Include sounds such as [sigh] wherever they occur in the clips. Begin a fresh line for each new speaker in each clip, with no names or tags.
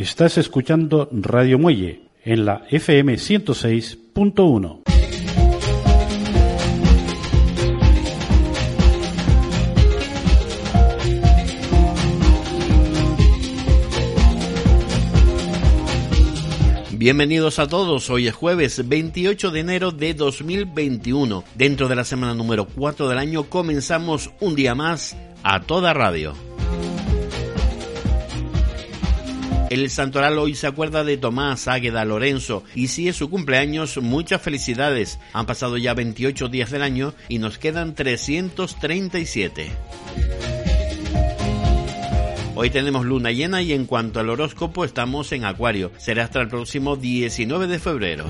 Estás escuchando Radio Muelle en la FM 106.1.
Bienvenidos a todos, hoy es jueves 28 de enero de 2021. Dentro de la semana número 4 del año comenzamos un día más a toda radio. El santoral hoy se acuerda de Tomás Águeda Lorenzo y si es su cumpleaños, muchas felicidades. Han pasado ya 28 días del año y nos quedan 337. Hoy tenemos luna llena y en cuanto al horóscopo estamos en Acuario. Será hasta el próximo 19 de febrero.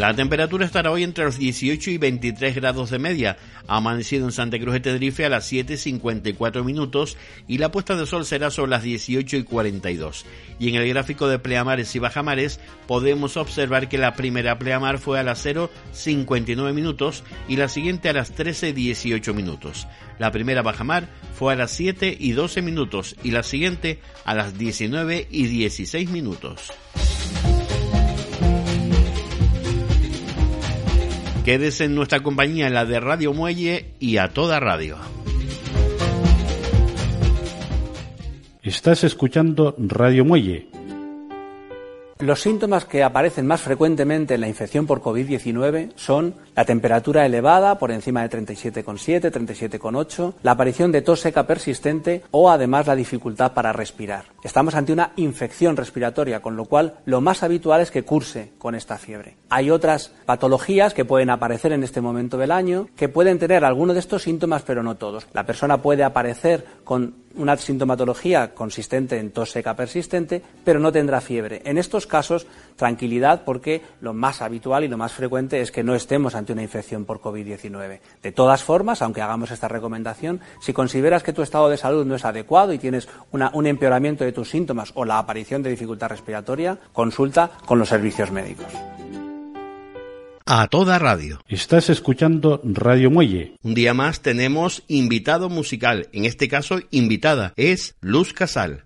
La temperatura estará hoy entre los 18 y 23 grados de media. Ha amanecido en Santa Cruz de Tenerife a las 7.54 minutos y la puesta de sol será sobre las 18 y 42. Y en el gráfico de pleamares y bajamares podemos observar que la primera pleamar fue a las 0.59 minutos y la siguiente a las 13.18 minutos. La primera bajamar fue a las 7 y 12 minutos y la siguiente a las 19 y 16 minutos. Quédese en nuestra compañía, en la de Radio Muelle y a toda radio.
Estás escuchando Radio Muelle
los síntomas que aparecen más frecuentemente en la infección por COVID-19 son la temperatura elevada por encima de 37,7, 37,8, la aparición de tos seca persistente o además la dificultad para respirar. Estamos ante una infección respiratoria, con lo cual lo más habitual es que curse con esta fiebre. Hay otras patologías que pueden aparecer en este momento del año que pueden tener alguno de estos síntomas, pero no todos. La persona puede aparecer con una sintomatología consistente en tos seca persistente, pero no tendrá fiebre. En estos casos, tranquilidad porque lo más habitual y lo más frecuente es que no estemos ante una infección por COVID-19. De todas formas, aunque hagamos esta recomendación, si consideras que tu estado de salud no es adecuado y tienes un empeoramiento de tus síntomas o la aparición de dificultad respiratoria, consulta con los servicios médicos
a toda radio.
Estás escuchando Radio Muelle.
Un día más tenemos invitado musical, en este caso invitada, es Luz Casal.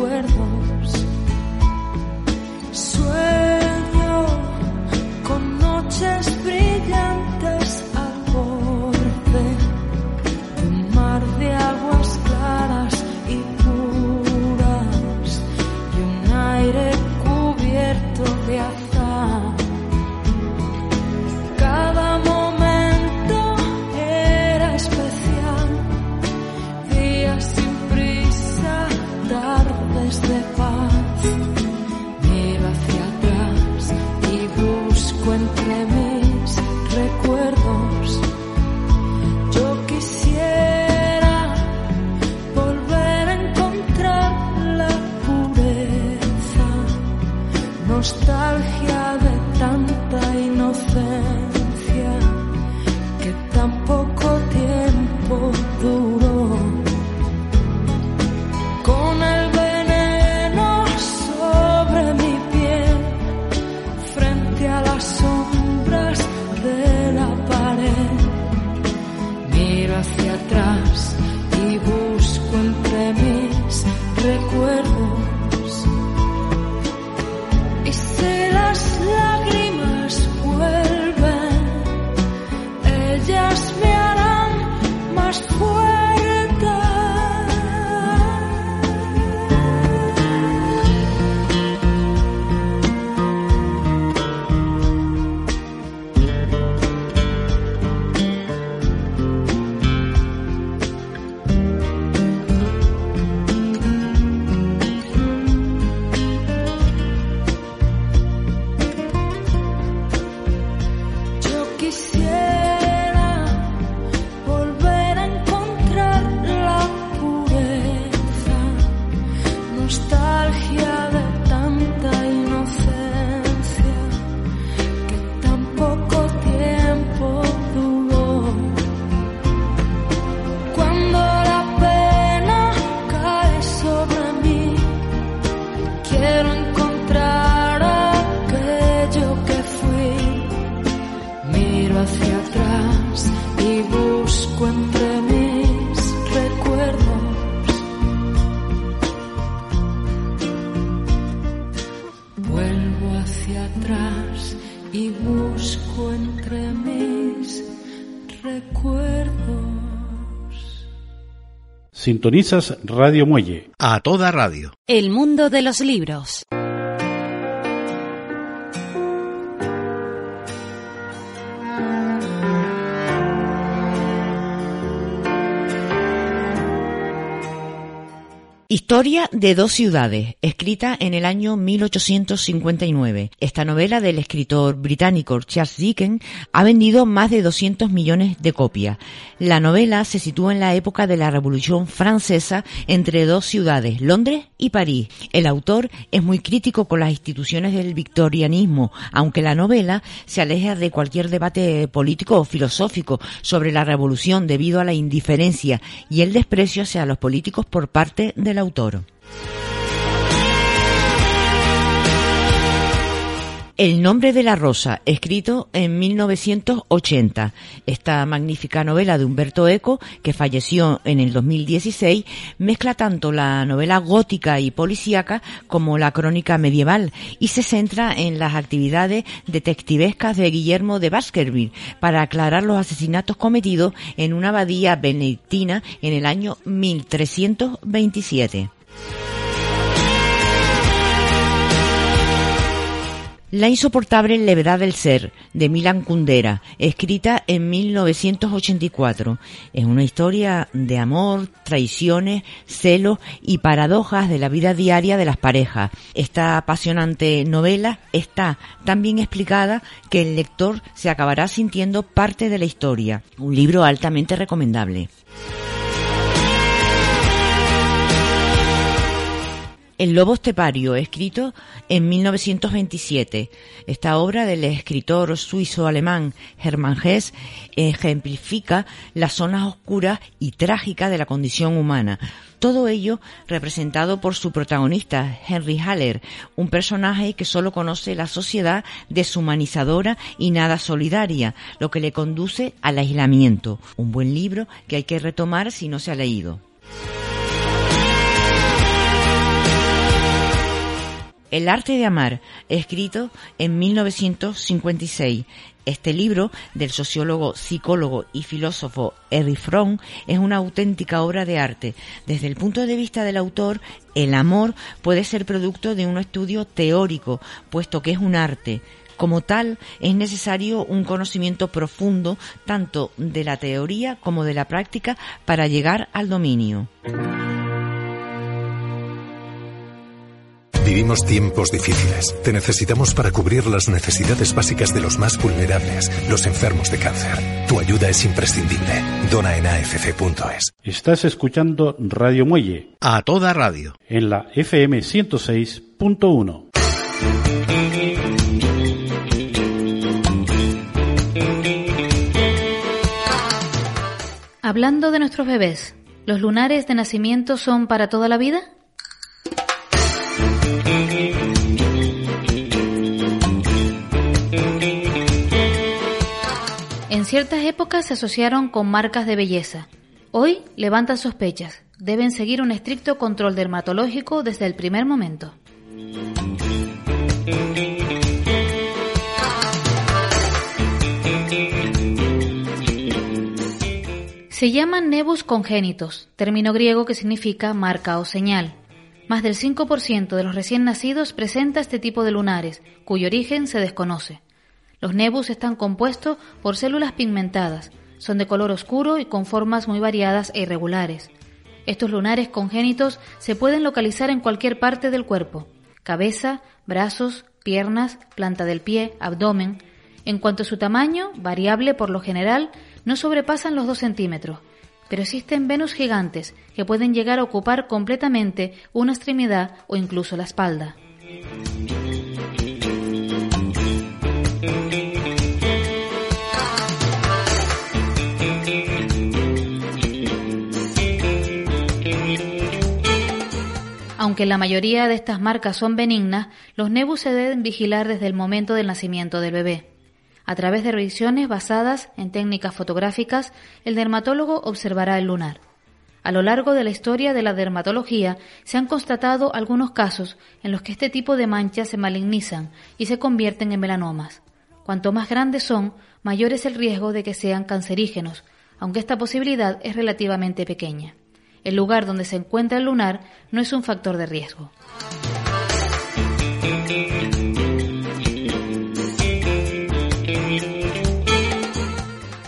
Recuerdos
Sintonizas Radio Muelle.
A toda radio.
El mundo de los libros. Historia de dos ciudades, escrita en el año 1859. Esta novela del escritor británico Charles Dickens ha vendido más de 200 millones de copias. La novela se sitúa en la época de la Revolución Francesa entre dos ciudades, Londres y París. El autor es muy crítico con las instituciones del victorianismo, aunque la novela se aleja de cualquier debate político o filosófico sobre la revolución debido a la indiferencia y el desprecio hacia los políticos por parte de la autor. El nombre de la rosa, escrito en 1980. Esta magnífica novela de Humberto Eco, que falleció en el 2016, mezcla tanto la novela gótica y policíaca como la crónica medieval y se centra en las actividades detectivescas de Guillermo de Baskerville para aclarar los asesinatos cometidos en una abadía benedictina en el año 1327. La insoportable levedad del ser, de Milan Kundera, escrita en 1984. Es una historia de amor, traiciones, celos y paradojas de la vida diaria de las parejas. Esta apasionante novela está tan bien explicada que el lector se acabará sintiendo parte de la historia. Un libro altamente recomendable. El lobo estepario, escrito en 1927. Esta obra del escritor suizo-alemán Hermann Hesse ejemplifica las zonas oscuras y trágicas de la condición humana. Todo ello representado por su protagonista, Henry Haller, un personaje que solo conoce la sociedad deshumanizadora y nada solidaria, lo que le conduce al aislamiento. Un buen libro que hay que retomar si no se ha leído. El arte de amar, escrito en 1956. Este libro del sociólogo, psicólogo y filósofo Erich Fromm es una auténtica obra de arte. Desde el punto de vista del autor, el amor puede ser producto de un estudio teórico, puesto que es un arte. Como tal, es necesario un conocimiento profundo tanto de la teoría como de la práctica para llegar al dominio.
Vivimos tiempos difíciles. Te necesitamos para cubrir las necesidades básicas de los más vulnerables, los enfermos de cáncer. Tu ayuda es imprescindible. Dona en afc.es.
Estás escuchando Radio Muelle.
A toda radio.
En la FM 106.1.
Hablando de nuestros bebés, ¿los lunares de nacimiento son para toda la vida? Ciertas épocas se asociaron con marcas de belleza. Hoy levantan sospechas. Deben seguir un estricto control dermatológico desde el primer momento. Se llaman nebus congénitos, término griego que significa marca o señal. Más del 5% de los recién nacidos presenta este tipo de lunares, cuyo origen se desconoce. Los nebus están compuestos por células pigmentadas, son de color oscuro y con formas muy variadas e irregulares. Estos lunares congénitos se pueden localizar en cualquier parte del cuerpo, cabeza, brazos, piernas, planta del pie, abdomen. En cuanto a su tamaño, variable por lo general, no sobrepasan los 2 centímetros, pero existen Venus gigantes que pueden llegar a ocupar completamente una extremidad o incluso la espalda. Aunque la mayoría de estas marcas son benignas, los nebus se deben vigilar desde el momento del nacimiento del bebé. A través de revisiones basadas en técnicas fotográficas, el dermatólogo observará el lunar. A lo largo de la historia de la dermatología se han constatado algunos casos en los que este tipo de manchas se malignizan y se convierten en melanomas. Cuanto más grandes son, mayor es el riesgo de que sean cancerígenos, aunque esta posibilidad es relativamente pequeña. El lugar donde se encuentra el lunar no es un factor de riesgo.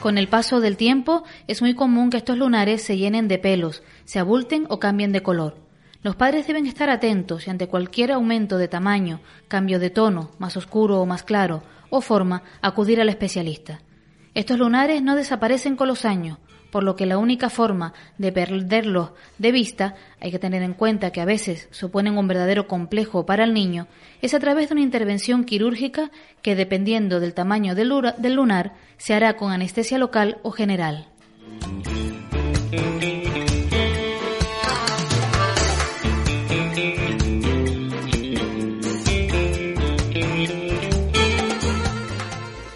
Con el paso del tiempo es muy común que estos lunares se llenen de pelos, se abulten o cambien de color. Los padres deben estar atentos y ante cualquier aumento de tamaño, cambio de tono, más oscuro o más claro, o forma, acudir al especialista. Estos lunares no desaparecen con los años, por lo que la única forma de perderlos de vista, hay que tener en cuenta que a veces suponen un verdadero complejo para el niño, es a través de una intervención quirúrgica que, dependiendo del tamaño del lunar, se hará con anestesia local o general.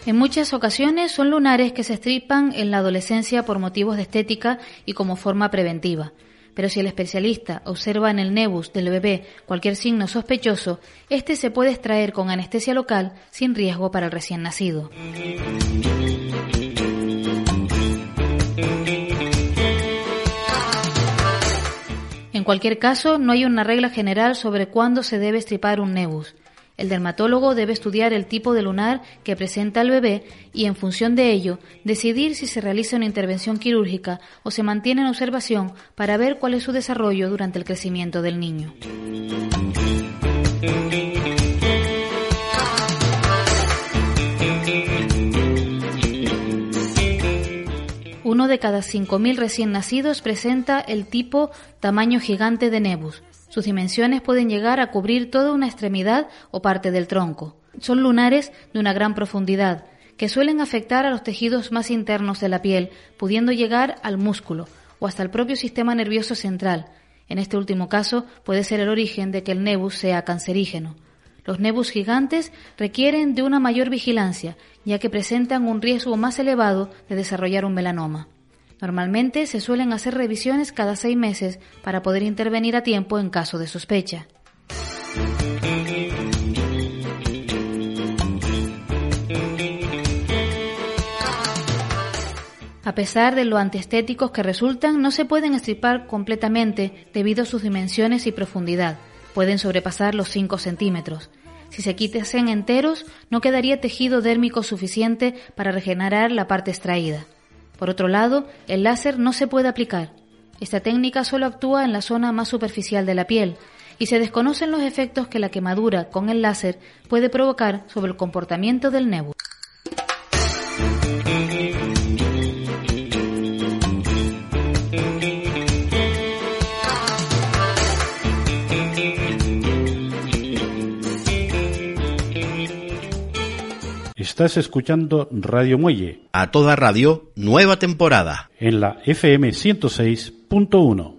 En muchas ocasiones son lunares que se estripan en la adolescencia por motivos de estética y como forma preventiva. Pero si el especialista observa en el nebus del bebé cualquier signo sospechoso, este se puede extraer con anestesia local sin riesgo para el recién nacido. En cualquier caso, no hay una regla general sobre cuándo se debe estripar un nebus. El dermatólogo debe estudiar el tipo de lunar que presenta el bebé y, en función de ello, decidir si se realiza una intervención quirúrgica o se mantiene en observación para ver cuál es su desarrollo durante el crecimiento del niño. Uno de cada 5.000 recién nacidos presenta el tipo tamaño gigante de nebus, sus dimensiones pueden llegar a cubrir toda una extremidad o parte del tronco. Son lunares de una gran profundidad, que suelen afectar a los tejidos más internos de la piel, pudiendo llegar al músculo o hasta el propio sistema nervioso central. En este último caso puede ser el origen de que el nebus sea cancerígeno. Los nebus gigantes requieren de una mayor vigilancia, ya que presentan un riesgo más elevado de desarrollar un melanoma. Normalmente se suelen hacer revisiones cada seis meses para poder intervenir a tiempo en caso de sospecha. A pesar de lo antiestéticos que resultan, no se pueden estripar completamente debido a sus dimensiones y profundidad. Pueden sobrepasar los 5 centímetros. Si se quitasen enteros, no quedaría tejido dérmico suficiente para regenerar la parte extraída. Por otro lado, el láser no se puede aplicar. Esta técnica solo actúa en la zona más superficial de la piel y se desconocen los efectos que la quemadura con el láser puede provocar sobre el comportamiento del nebus.
Estás escuchando Radio Muelle.
A toda radio, nueva temporada.
En la FM 106.1.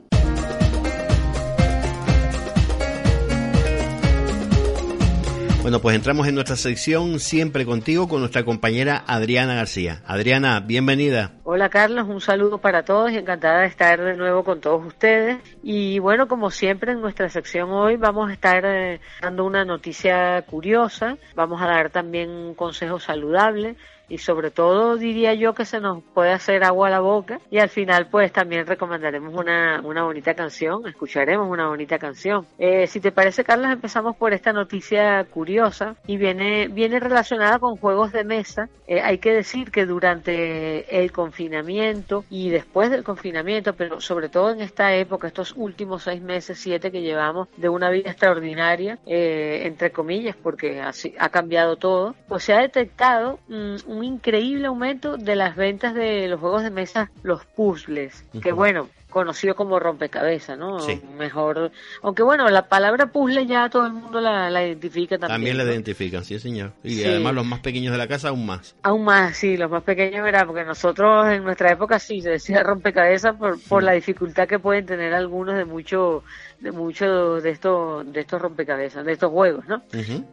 Bueno, pues entramos en nuestra sección siempre contigo con nuestra compañera Adriana García. Adriana, bienvenida.
Hola Carlos, un saludo para todos y encantada de estar de nuevo con todos ustedes. Y bueno, como siempre en nuestra sección hoy vamos a estar eh, dando una noticia curiosa, vamos a dar también un consejo saludable y sobre todo diría yo que se nos puede hacer agua a la boca y al final pues también recomendaremos una, una bonita canción, escucharemos una bonita canción. Eh, si te parece Carlos empezamos por esta noticia curiosa y viene, viene relacionada con juegos de mesa. Eh, hay que decir que durante el confinamiento y después del confinamiento, pero sobre todo en esta época, estos últimos seis meses, siete que llevamos de una vida extraordinaria, eh, entre comillas, porque así ha cambiado todo, pues se ha detectado mm, un increíble aumento de las ventas de los juegos de mesa, los puzzles, que bueno, conocido como rompecabezas, ¿no? Mejor, aunque bueno, la palabra puzzle ya todo el mundo la, identifica también.
También la identifican, sí señor. Y además los más pequeños de la casa aún más.
Aún más, sí, los más pequeños, ¿verdad? Porque nosotros en nuestra época sí se decía rompecabezas por, por la dificultad que pueden tener algunos de mucho de muchos de estos de estos rompecabezas, de estos juegos, ¿no?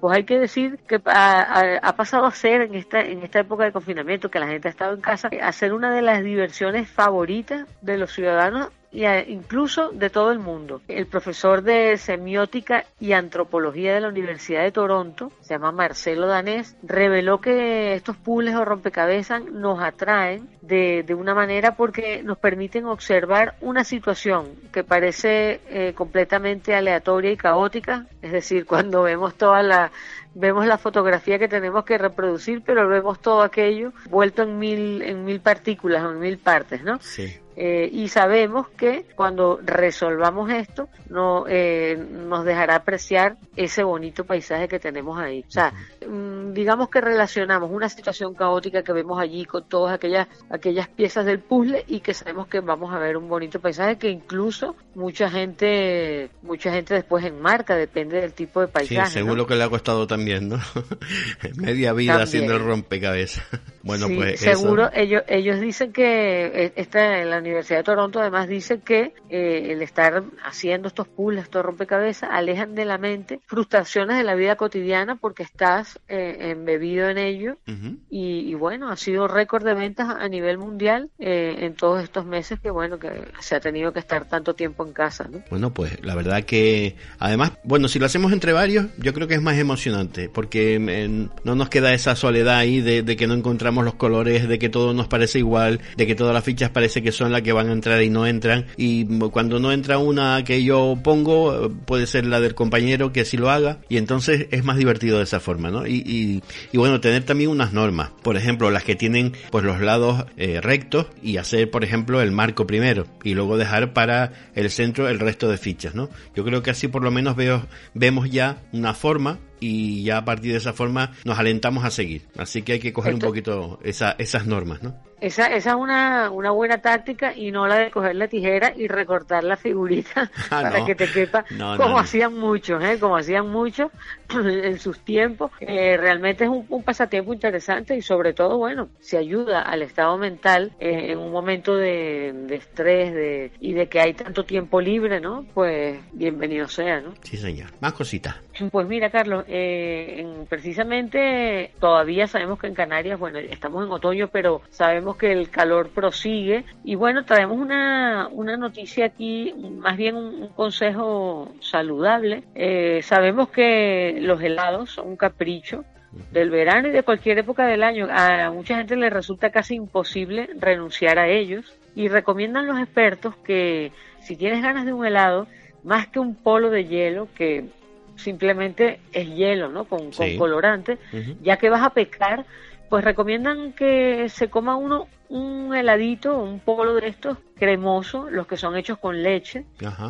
Pues hay que decir que ha, ha, pasado a ser en esta en esta época de confinamiento que la gente ha estado en casa a ser una de las diversiones favoritas de los ciudadanos y incluso de todo el mundo. El profesor de semiótica y antropología de la Universidad de Toronto, se llama Marcelo Danés, reveló que estos puzzles o rompecabezas nos atraen de, de una manera porque nos permiten observar una situación que parece eh, completamente aleatoria y caótica, es decir, [laughs] cuando vemos toda la vemos la fotografía que tenemos que reproducir, pero vemos todo aquello vuelto en mil, en mil partículas o en mil partes, ¿no? Sí. Eh, y sabemos que cuando resolvamos esto no, eh, nos dejará apreciar ese bonito paisaje que tenemos ahí. O sea, mm, digamos que relacionamos una situación caótica que vemos allí con todas aquellas, aquellas piezas del puzzle y que sabemos que vamos a ver un bonito paisaje que incluso mucha gente, mucha gente después enmarca, depende del tipo de paisaje.
Sí, según lo que le ha costado también, ¿no? [laughs] Media vida haciendo el rompecabezas. [laughs] bueno, pues
seguro ellos, ellos dicen que eh, esta, la Universidad de Toronto además dice que eh, el estar haciendo estos puzzles, estos rompecabezas, alejan de la mente frustraciones de la vida cotidiana porque estás eh, embebido en ello y, bueno, ha sido récord de ventas a nivel mundial eh, en todos estos meses que bueno, que se ha tenido que estar tanto tiempo en casa. ¿no?
Bueno, pues la verdad que además, bueno, si lo hacemos entre varios, yo creo que es más emocionante porque no nos queda esa soledad ahí de, de que no encontramos los colores, de que todo nos parece igual, de que todas las fichas parece que son que van a entrar y no entran. Y cuando no entra una que yo pongo, puede ser la del compañero que sí lo haga. Y entonces es más divertido de esa forma, ¿no? Y, y, bueno, tener también unas normas. Por ejemplo, las que tienen pues los lados eh, rectos y hacer, por ejemplo, el marco primero. Y luego dejar para el centro el resto de fichas, ¿no? Yo creo que así por lo menos veo, vemos ya una forma y ya a partir de esa forma nos alentamos a seguir. Así que hay que coger un poquito esa, esas normas, ¿no?
Esa, esa es una, una buena táctica y no la de coger la tijera y recortar la figurita [laughs] ah, para que te quepa, [laughs] como hacían muchos, ¿eh? como hacían muchos [clears throat] en sus tiempos. Eh, realmente es un, pasatiempo interesante y sobre todo, bueno, se ayuda al estado mental eh, en un momento de, estrés de, y de que hay tanto tiempo libre, ¿no? Pues bienvenido sea, ¿no?
Sí, señor. Más cositas.
Pues mira, Carlos, eh, precisamente todavía sabemos que en Canarias, bueno, estamos en otoño, pero sabemos que el calor prosigue. Y bueno, traemos una, una noticia aquí, más bien un, consejo saludable. Eh, sabemos que los helados son un capricho del verano y de cualquier época del año. A mucha gente le resulta casi imposible renunciar a ellos y recomiendan los expertos que si tienes ganas de un helado, más que un polo de hielo, que simplemente es hielo, ¿no? Con, colorante, ya que vas a pecar, pues recomiendan que se coma uno un heladito, un polo de estos cremoso, los que son hechos con leche.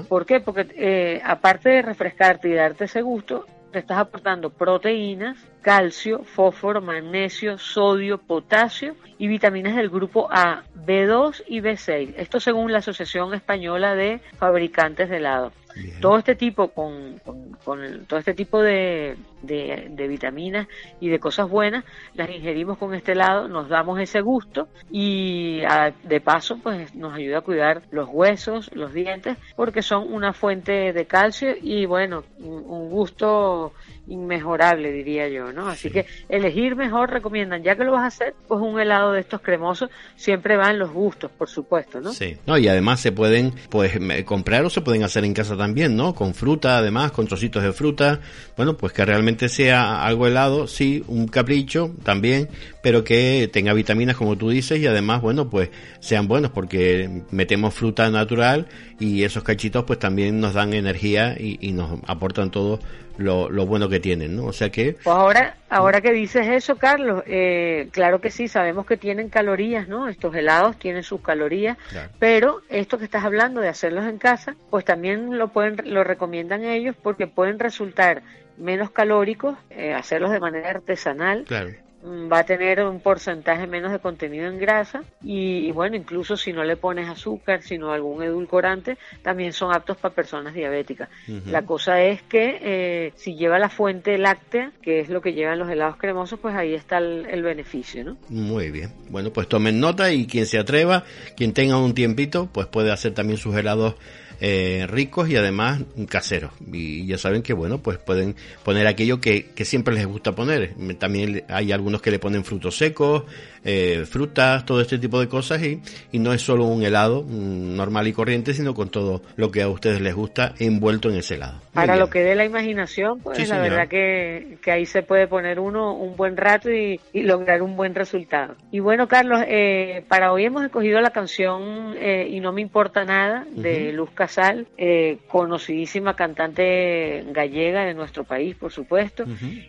¿Por qué? Porque eh, aparte de refrescarte y darte ese gusto, te estás aportando proteínas, calcio, fósforo, magnesio, sodio, potasio y vitaminas del grupo A, B2 y B6. Esto según la Asociación Española de Fabricantes de helado. Todo este tipo con, todo este tipo de, de, vitaminas y de cosas buenas las ingerimos con este helado, nos damos ese gusto y de paso pues nos ayuda a cuidar los huesos, los dientes porque son una fuente de calcio y bueno un gusto inmejorable, diría yo, ¿no? Así que elegir mejor recomiendan, ya que lo vas a hacer, pues un helado de estos cremosos siempre va en los gustos, por supuesto, ¿no?
Sí, no, y además se pueden, pues, comprar o se pueden hacer en casa también, ¿no? Con fruta, además, con trocitos de fruta, bueno, pues que realmente sea algo helado, sí, un capricho también, pero que tenga vitaminas, como tú dices, y además, bueno, pues sean buenos, porque metemos fruta natural y esos cachitos, pues también nos dan energía y, y nos aportan todo lo, lo, bueno que tienen, ¿no? O sea que...
Pues ahora, ahora que dices eso, Carlos, eh, claro que sí, sabemos que tienen calorías, ¿no? Estos helados tienen sus calorías, pero esto que estás hablando de hacerlos en casa, pues también lo pueden, lo recomiendan ellos porque pueden resultar menos calóricos, eh, hacerlos de manera artesanal. mm, va a tener un porcentaje menos de contenido en grasa y, bueno, incluso si no le pones azúcar, sino algún edulcorante, también son aptos para personas diabéticas. La cosa es que eh, si lleva la fuente láctea, que es lo que llevan los helados cremosos, pues ahí está el, el beneficio, ¿no?
Muy bien. Bueno, pues tomen nota y quien se atreva, quien tenga un tiempito, pues puede hacer también sus helados eh, ricos y además caseros. Y ya saben que, bueno, pues pueden poner aquello que, que siempre les gusta poner. También hay algunos que le ponen frutos secos, eh, frutas, todo este tipo de cosas y, y no es solo un helado mm, normal y corriente, sino con todo lo que a ustedes les gusta envuelto en ese helado.
Para lo que dé la imaginación, pues la verdad que, que, ahí se puede poner uno un buen rato y, y lograr un buen resultado. Y bueno, Carlos, eh, para hoy hemos escogido la canción eh, Y no me importa nada de Luz Casal, eh, conocidísima cantante gallega de nuestro país, por supuesto,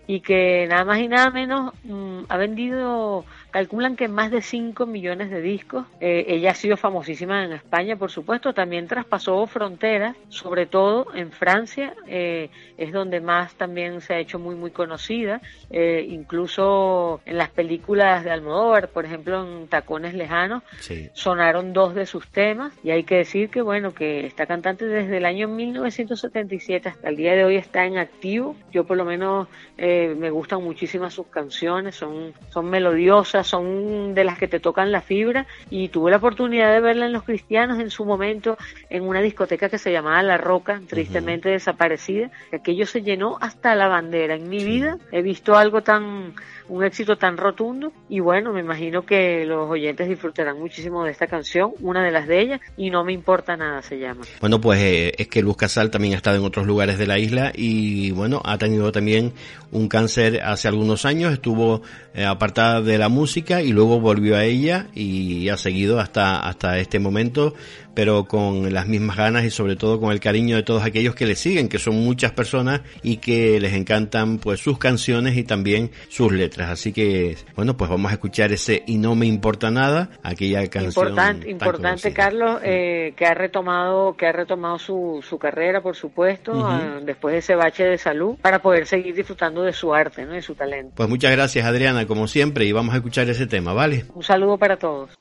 y que nada más y nada menos mmm, ha vendido calculan que más de 5 millones de discos. Eh, ella ha sido famosísima en España, por supuesto, también traspasó fronteras, sobre todo en Francia, eh, es donde más también se ha hecho muy, muy conocida, eh, incluso en las películas de Almodóvar, por ejemplo, en Tacones Lejanos, sí. sonaron dos de sus temas, y hay que decir que, bueno, que esta cantante desde el año 1977 hasta el día de hoy está en activo, yo por lo menos me gustan muchísimas sus canciones, son, son melodiosas, son de las que te tocan la fibra y tuve la oportunidad de verla en Los Cristianos en su momento en una discoteca que se llamaba La Roca, tristemente uh -huh. desaparecida, aquello se llenó hasta la bandera. En mi vida he visto algo tan, un éxito tan rotundo y bueno, me imagino que los oyentes disfrutarán muchísimo de esta canción, una de las de ellas y no me importa nada se llama.
Bueno, pues eh, es que Luz Casal también ha estado en otros lugares de la isla y bueno, ha tenido también un cáncer hace algunos años, estuvo eh, apartada de la música y luego volvió a ella y ha seguido hasta, hasta este momento pero con las mismas ganas y sobre todo con el cariño de todos aquellos que le siguen, que son muchas personas y que les encantan pues sus canciones y también sus letras. Así que, bueno, pues vamos a escuchar ese Y no me importa nada, aquella canción.
Importante, importante Carlos, eh, que ha retomado, que ha retomado su, su carrera, por supuesto, uh -huh. después de ese bache de salud, para poder seguir disfrutando de su arte, ¿no? de su talento.
Pues muchas gracias Adriana, como siempre, y vamos a escuchar ese tema, ¿vale?
Un saludo para todos.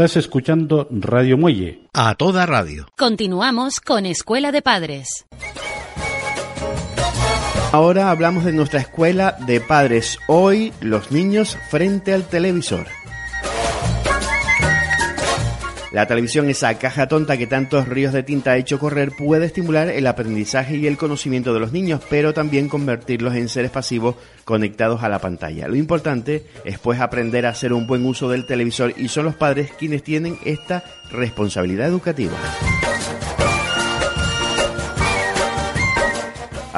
Estás escuchando Radio Muelle.
A toda radio.
Continuamos con Escuela de Padres.
Ahora hablamos de nuestra escuela de padres. Hoy los niños frente al televisor. La televisión, esa caja tonta que tantos ríos de tinta ha hecho correr, puede estimular el aprendizaje y el conocimiento de los niños, pero también convertirlos en seres pasivos conectados a la pantalla. Lo importante es pues aprender a hacer un buen uso del televisor y son los padres quienes tienen esta responsabilidad educativa.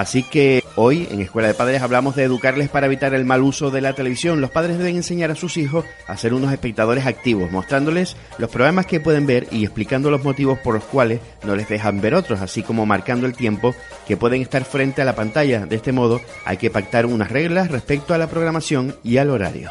Así que hoy en Escuela de Padres hablamos de educarles para evitar el mal uso de la televisión. Los padres deben enseñar a sus hijos a ser unos espectadores activos, mostrándoles los programas que pueden ver y explicando los motivos por los cuales no les dejan ver otros, así como marcando el tiempo que pueden estar frente a la pantalla. De este modo hay que pactar unas reglas respecto a la programación y al horario.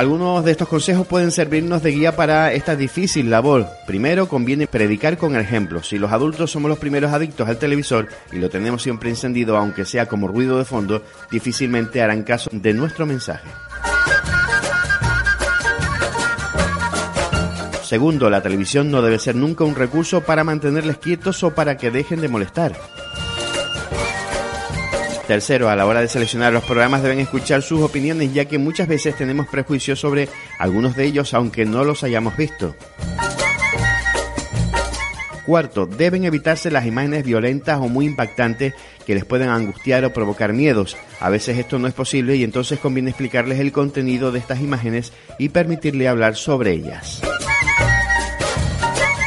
Algunos de estos consejos pueden servirnos de guía para esta difícil labor. Primero, conviene predicar con el ejemplo. Si los adultos somos los primeros adictos al televisor y lo tenemos siempre encendido, aunque sea como ruido de fondo, difícilmente harán caso de nuestro mensaje. Segundo, la televisión no debe ser nunca un recurso para mantenerles quietos o para que dejen de molestar. Tercero, a la hora de seleccionar los programas deben escuchar sus opiniones ya que muchas veces tenemos prejuicios sobre algunos de ellos aunque no los hayamos visto. Cuarto, deben evitarse las imágenes violentas o muy impactantes que les pueden angustiar o provocar miedos. A veces esto no es posible y entonces conviene explicarles el contenido de estas imágenes y permitirle hablar sobre ellas.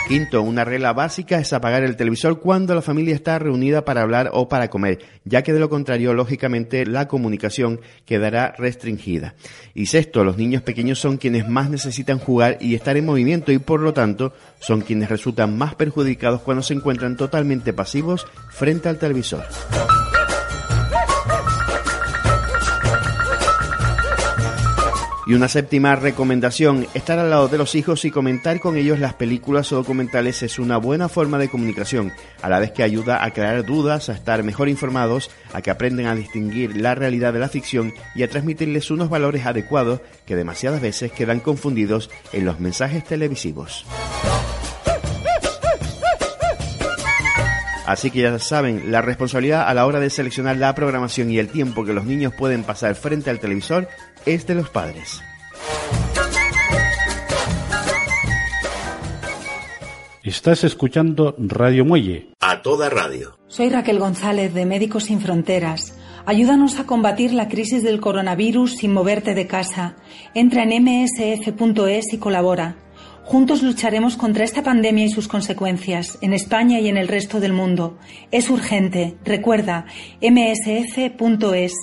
Quinto, una regla básica es apagar el televisor cuando la familia está reunida para hablar o para comer, ya que de lo contrario, lógicamente, la comunicación quedará restringida. Y sexto, los niños pequeños son quienes más necesitan jugar y estar en movimiento y por lo tanto son quienes resultan más perjudicados cuando se encuentran totalmente pasivos frente al televisor. Y una séptima recomendación, estar al lado de los hijos y comentar con ellos las películas o documentales es una buena forma de comunicación, a la vez que ayuda a crear dudas, a estar mejor informados, a que aprenden a distinguir la realidad de la ficción y a transmitirles unos valores adecuados que demasiadas veces quedan confundidos en los mensajes televisivos. Así que ya saben, la responsabilidad a la hora de seleccionar la programación y el tiempo que los niños pueden pasar frente al televisor es de los padres.
Estás escuchando Radio Muelle.
A toda radio.
Soy Raquel González de Médicos Sin Fronteras. Ayúdanos a combatir la crisis del coronavirus sin moverte de casa. Entra en msf.es y colabora. Juntos lucharemos contra esta pandemia y sus consecuencias en España y en el resto del mundo. Es urgente. Recuerda, msf.es.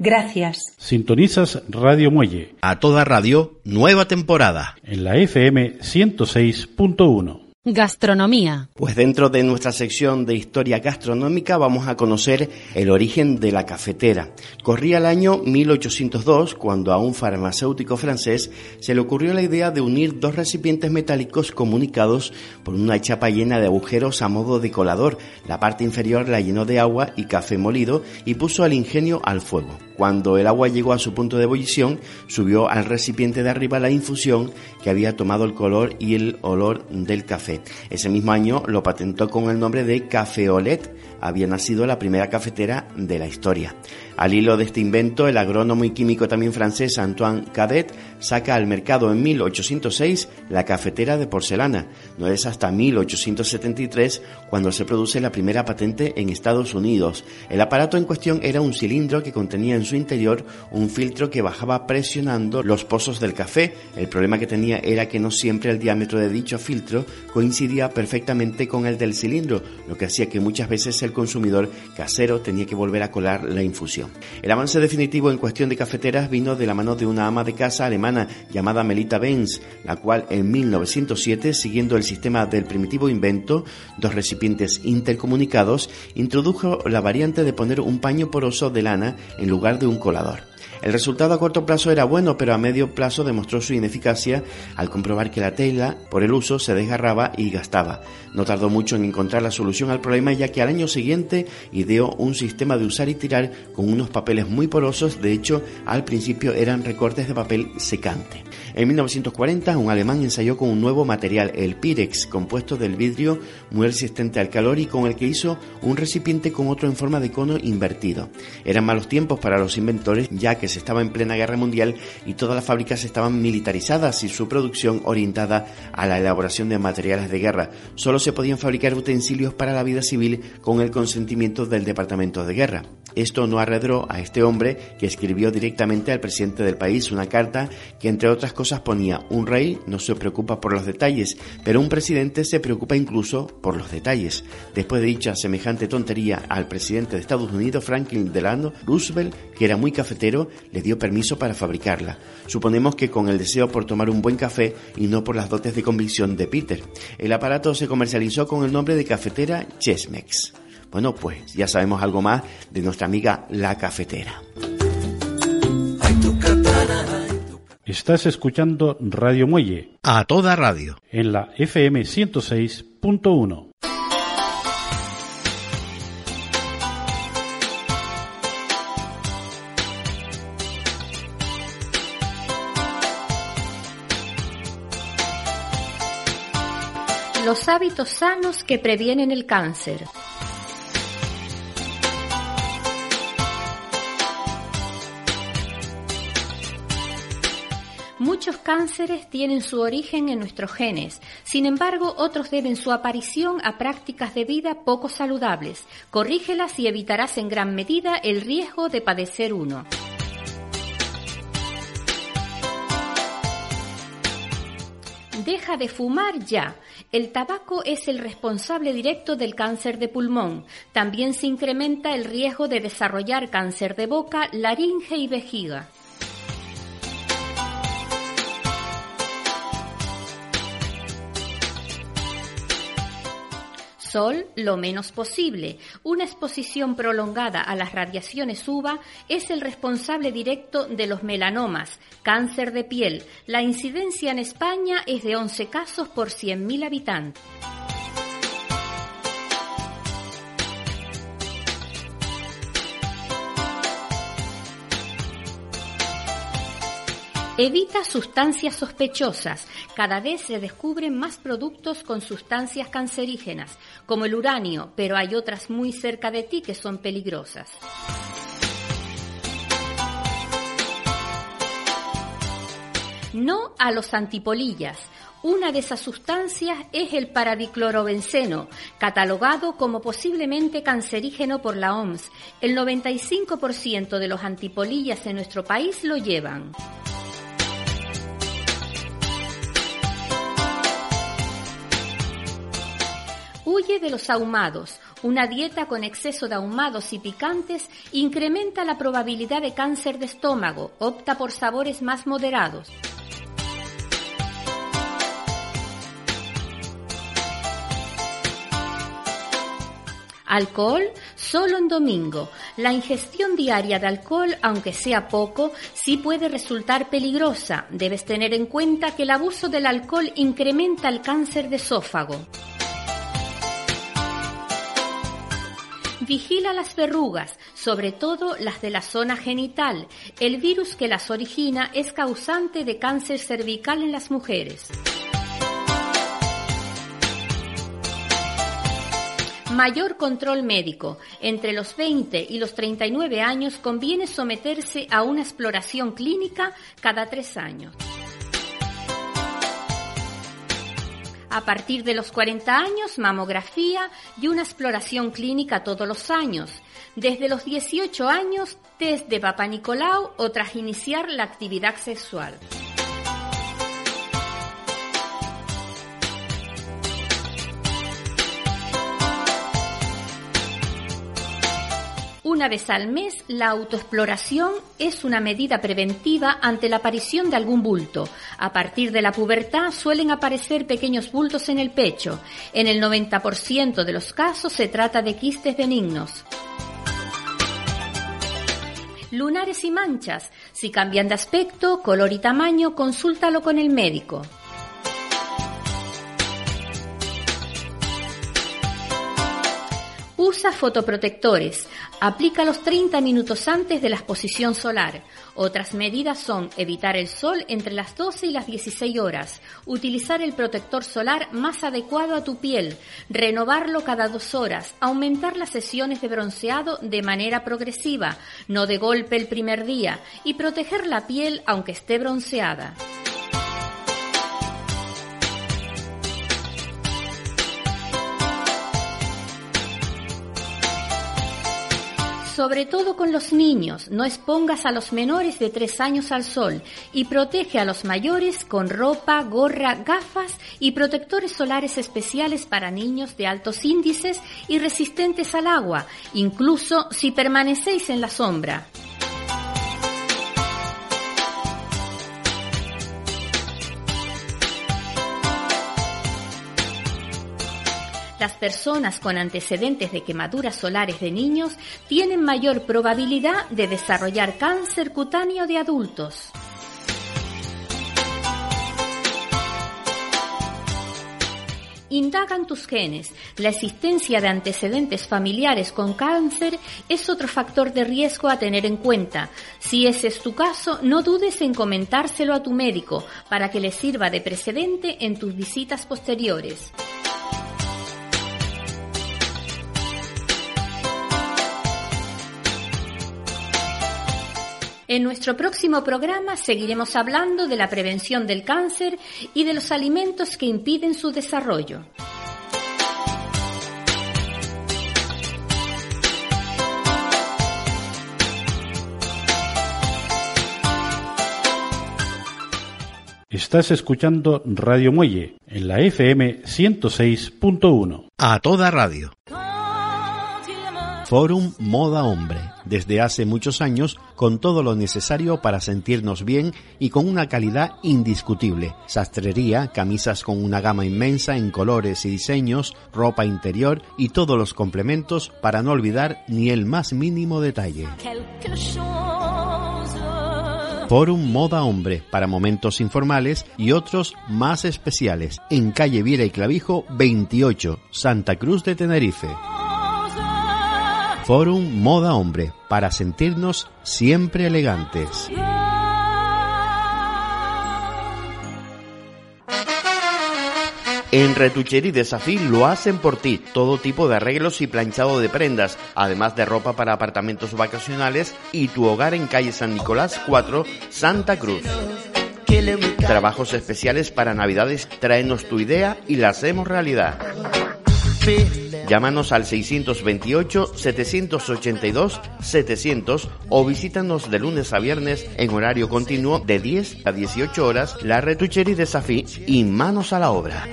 Gracias.
Sintonizas Radio Muelle.
A toda radio, nueva temporada.
En la FM 106.1.
Gastronomía.
Pues dentro de nuestra sección de historia gastronómica vamos a conocer el origen de la cafetera. Corría el año 1802 cuando a un farmacéutico francés se le ocurrió la idea de unir dos recipientes metálicos comunicados por una chapa llena de agujeros a modo de colador. La parte inferior la llenó de agua y café molido y puso al ingenio al fuego. Cuando el agua llegó a su punto de ebullición, subió al recipiente de arriba la infusión que había tomado el color y el olor del café. Ese mismo año lo patentó con el nombre de Cafeolet. Había nacido la primera cafetera de la historia. Al hilo de este invento, el agrónomo y químico también francés Antoine Cadet saca al mercado en 1806 la cafetera de porcelana. No es hasta 1873 cuando se produce la primera patente en Estados Unidos. El aparato en cuestión era un cilindro que contenía en su interior un filtro que bajaba presionando los pozos del café. El problema que tenía era que no siempre el diámetro de dicho filtro coincidía perfectamente con el del cilindro, lo que hacía que muchas veces el consumidor casero tenía que volver a colar la infusión. El avance definitivo en cuestión de cafeteras vino de la mano de una ama de casa alemana llamada Melita Benz, la cual en 1907, siguiendo el sistema del primitivo invento, dos recipientes intercomunicados, introdujo la variante de poner un paño poroso de lana en lugar de un colador. El resultado a corto plazo era bueno, pero a medio plazo demostró su ineficacia al comprobar que la tela, por el uso, se desgarraba y gastaba. No tardó mucho en encontrar la solución al problema, ya que al año siguiente ideó un sistema de usar y tirar con unos papeles muy porosos, de hecho, al principio eran recortes de papel secante. En 1940, un alemán ensayó con un nuevo material, el Pirex, compuesto del vidrio muy resistente al calor y con el que hizo un recipiente con otro en forma de cono invertido. Eran malos tiempos para los inventores, ya que se estaba en plena guerra mundial y todas las fábricas estaban militarizadas y su producción orientada a la elaboración de materiales de guerra. Solo se podían fabricar utensilios para la vida civil con el consentimiento del Departamento de Guerra. Esto no arredró a este hombre que escribió directamente al presidente del país una carta que entre otras cosas ponía un rey no se preocupa por los detalles, pero un presidente se preocupa incluso por los detalles. Después de dicha semejante tontería al presidente de Estados Unidos Franklin Delano Roosevelt, que era muy cafetero, le dio permiso para fabricarla. Suponemos que con el deseo por tomar un buen café y no por las dotes de convicción de Peter. El aparato se comercializó con el nombre de cafetera Chesmex. Bueno, pues ya sabemos algo más de nuestra amiga la cafetera.
Estás escuchando Radio Muelle.
A toda radio.
En la FM 106.1.
Los hábitos sanos que previenen el cáncer. Muchos cánceres tienen su origen en nuestros genes, sin embargo otros deben su aparición a prácticas de vida poco saludables. Corrígelas y evitarás en gran medida el riesgo de padecer uno. Deja de fumar ya. El tabaco es el responsable directo del cáncer de pulmón. También se incrementa el riesgo de desarrollar cáncer de boca, laringe y vejiga. Sol lo menos posible. Una exposición prolongada a las radiaciones UVA es el responsable directo de los melanomas, cáncer de piel. La incidencia en España es de 11 casos por 100.000 habitantes. Evita sustancias sospechosas. Cada vez se descubren más productos con sustancias cancerígenas, como el uranio, pero hay otras muy cerca de ti que son peligrosas. No a los antipolillas. Una de esas sustancias es el paradiclorobenceno, catalogado como posiblemente cancerígeno por la OMS. El 95% de los antipolillas en nuestro país lo llevan. Huye de los ahumados. Una dieta con exceso de ahumados y picantes incrementa la probabilidad de cáncer de estómago. Opta por sabores más moderados. Alcohol solo en domingo. La ingestión diaria de alcohol, aunque sea poco, sí puede resultar peligrosa. Debes tener en cuenta que el abuso del alcohol incrementa el cáncer de esófago. Vigila las verrugas, sobre todo las de la zona genital. El virus que las origina es causante de cáncer cervical en las mujeres. Mayor control médico. Entre los 20 y los 39 años conviene someterse a una exploración clínica cada tres años. A partir de los 40 años, mamografía y una exploración clínica todos los años. Desde los 18 años, test de Papa Nicolau o tras iniciar la actividad sexual. Una vez al mes, la autoexploración es una medida preventiva ante la aparición de algún bulto. A partir de la pubertad suelen aparecer pequeños bultos en el pecho. En el 90% de los casos se trata de quistes benignos. lunares y manchas. Si cambian de aspecto, color y tamaño, consúltalo con el médico. Usa fotoprotectores. Aplícalos 30 minutos antes de la exposición solar. Otras medidas son evitar el sol entre las 12 y las 16 horas, utilizar el protector solar más adecuado a tu piel, renovarlo cada dos horas, aumentar las sesiones de bronceado de manera progresiva, no de golpe el primer día, y proteger la piel aunque esté bronceada. Sobre todo con los niños. No expongas a los menores de 3 años al sol y protege a los mayores con ropa, gorra, gafas y protectores solares especiales para niños de altos índices y resistentes al agua, incluso si permanecéis en la sombra. Las personas con antecedentes de quemaduras solares de niños tienen mayor probabilidad de desarrollar cáncer cutáneo de adultos. Indagan tus genes. La existencia de antecedentes familiares con cáncer es otro factor de riesgo a tener en cuenta. Si ese es tu caso, no dudes en comentárselo a tu médico para que le sirva de precedente en tus visitas posteriores. En nuestro próximo programa seguiremos hablando de la prevención del cáncer y de los alimentos que impiden su desarrollo.
Estás escuchando Radio Muelle en la FM 106.1.
A toda radio. Forum Moda Hombre, desde hace muchos años con todo lo necesario para sentirnos bien y con una calidad indiscutible. Sastrería, camisas con una gama inmensa en colores y diseños, ropa interior y todos los complementos para no olvidar ni el más mínimo detalle. Forum Moda Hombre para momentos informales y otros más especiales en calle Viera y Clavijo 28, Santa Cruz de Tenerife. Forum Moda Hombre, para sentirnos siempre elegantes. En Retucherí de Safí lo hacen por ti, todo tipo de arreglos y planchado de prendas, además de ropa para apartamentos vacacionales y tu hogar en calle San Nicolás 4, Santa Cruz. Trabajos especiales para Navidades, tráenos tu idea y la hacemos realidad. Llámanos al 628-782-700 o visítanos de lunes a viernes en horario continuo de 10 a 18 horas la retuchería de Safí y manos a la obra.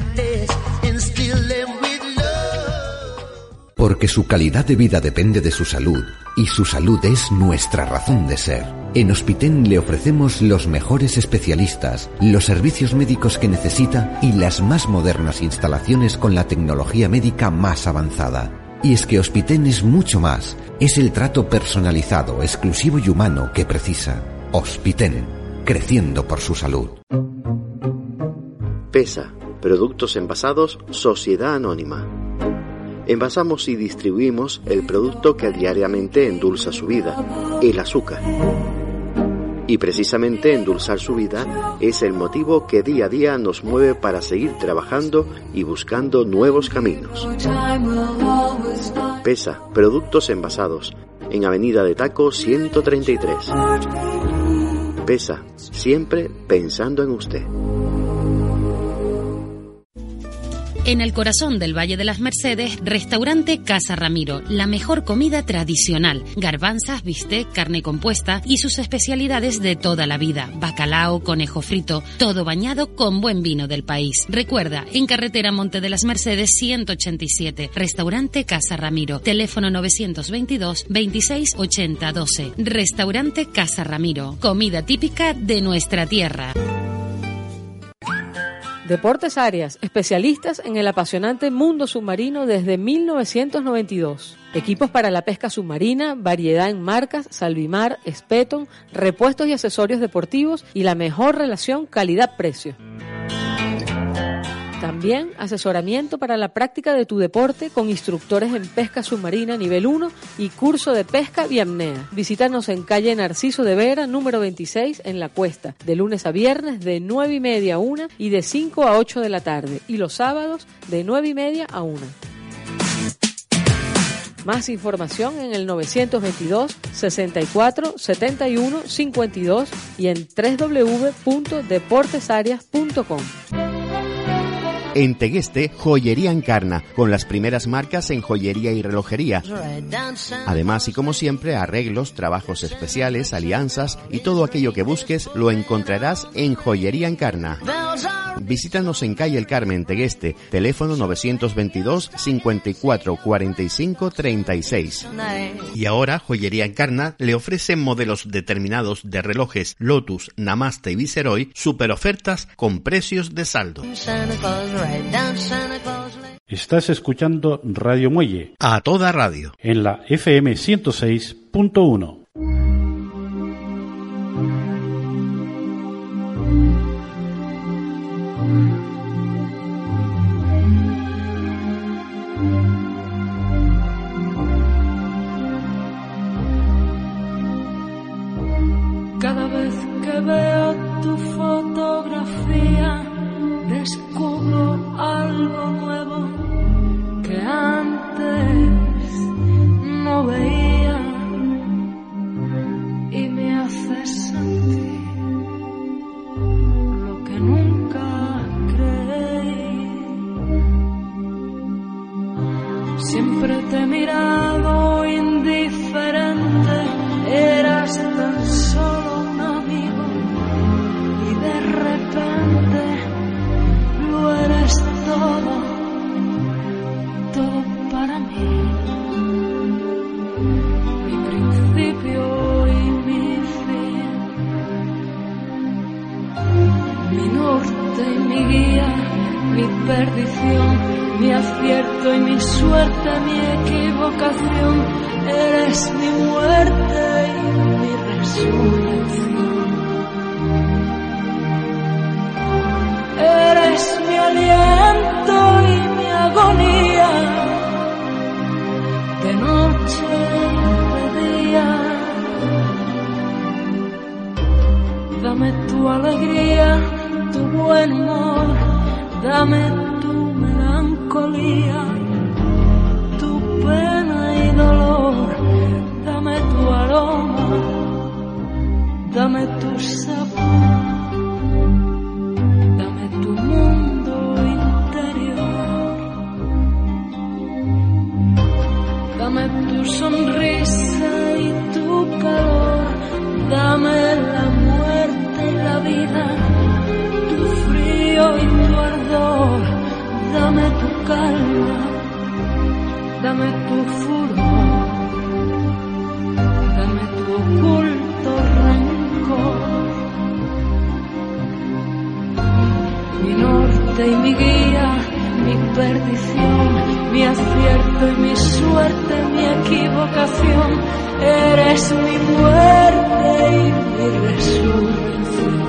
Porque su calidad de vida depende de su salud y su salud es nuestra razón de ser. En Hospiten le ofrecemos los mejores especialistas, los servicios médicos que necesita y las más modernas instalaciones con la tecnología médica más avanzada. Y es que Hospiten es mucho más, es el trato personalizado, exclusivo y humano que precisa. Hospiten, creciendo por su salud.
PESA, Productos Envasados, Sociedad Anónima envasamos y distribuimos el producto que diariamente endulza su vida, el azúcar. Y precisamente endulzar su vida es el motivo que día a día nos mueve para seguir trabajando y buscando nuevos caminos. Pesa, productos envasados, en Avenida de Taco 133. Pesa, siempre pensando en usted.
En el corazón del Valle de las Mercedes, restaurante Casa Ramiro, la mejor comida tradicional, garbanzas, bistec, carne compuesta y sus especialidades de toda la vida, bacalao, conejo frito, todo bañado con buen vino del país. Recuerda, en carretera Monte de las Mercedes 187, restaurante Casa Ramiro, teléfono 922 26 80 12. Restaurante Casa Ramiro, comida típica de nuestra tierra.
Deportes Arias, especialistas en el apasionante mundo submarino desde 1992 Equipos para la pesca submarina, variedad en marcas, Salvimar, Speton, repuestos y accesorios deportivos y la mejor relación calidad-precio. También asesoramiento para la práctica de tu deporte con instructores en pesca submarina nivel 1 y curso de pesca y apnea. Visítanos en calle Narciso de Vera, número 26, en La Cuesta, de lunes a viernes de 9 y media a 1 y de 5 a 8 de la tarde, y los sábados de 9 y media a 1. Más información en el 922 64 71 52 y en www.deportesarias.com.
En Tegueste, Joyería Encarna, con las primeras marcas en joyería y relojería. Además, y como siempre, arreglos, trabajos especiales, alianzas y todo aquello que busques lo encontrarás en Joyería Encarna. Visítanos en calle El Carmen, Tegueste, teléfono 922 54 45 36. Y ahora, Joyería Encarna le ofrece modelos determinados de relojes Lotus, Namaste y Viceroy, super ofertas con precios de saldo.
Estás escuchando Radio Muelle.
A toda radio.
En la FM 106.1.
Cada vez que veo tu fotografía, descubro algo nuevo que antes no veía y me hace sentir lo que nunca creí. Siempre te he mirado indiferente, todo, todo para mí. Mi principio y mi fin, mi norte y mi guía, mi perdición, mi acierto y mi suerte, mi equivocación. Eres mi muerte y mi resurrección. Eres mi aliento y mi agonía, de noche y de día. Dame tu alegría, tu buen humor, dame tu melancolía, tu pena y dolor, dame tu aroma, dame tu sabor. Sonrisa y tu calor. Dame la muerte y la vida. Tu frío y tu ardor. Dame tu calma. Dame tu furor. Dame tu oculto rencor. mi norte y mi guía, mi perdición, mi acierto y mi suerte, mi equivocación. Eres mi muerte y mi resurrección.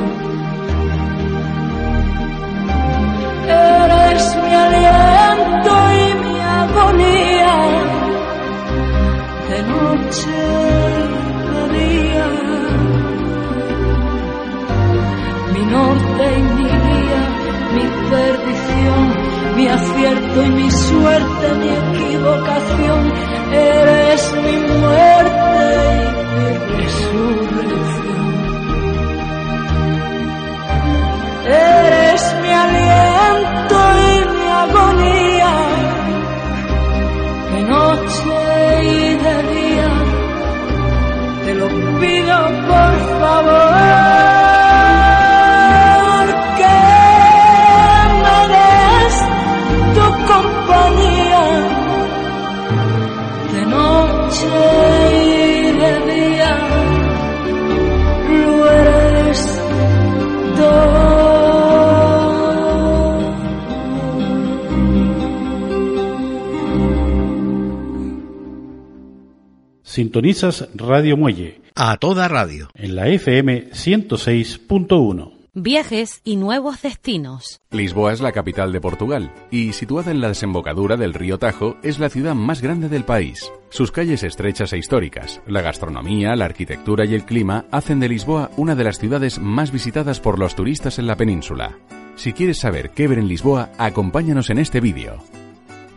Eres mi aliento y mi agonía, de noche y de día. Mi norte y mi guía, mi perdición, mi acierto y mi suerte, mi equivocación. Eres mi muerte y mi resurrección.
Sintonizas Radio Muelle.
A toda radio.
En la FM 106.1.
Viajes y nuevos destinos.
Lisboa es la capital de Portugal y, situada en la desembocadura del río Tajo, es la ciudad más grande del país. Sus calles estrechas e históricas, la gastronomía, la arquitectura y el clima hacen de Lisboa una de las ciudades más visitadas por los turistas en la península. Si quieres saber qué ver en Lisboa, acompáñanos en este vídeo.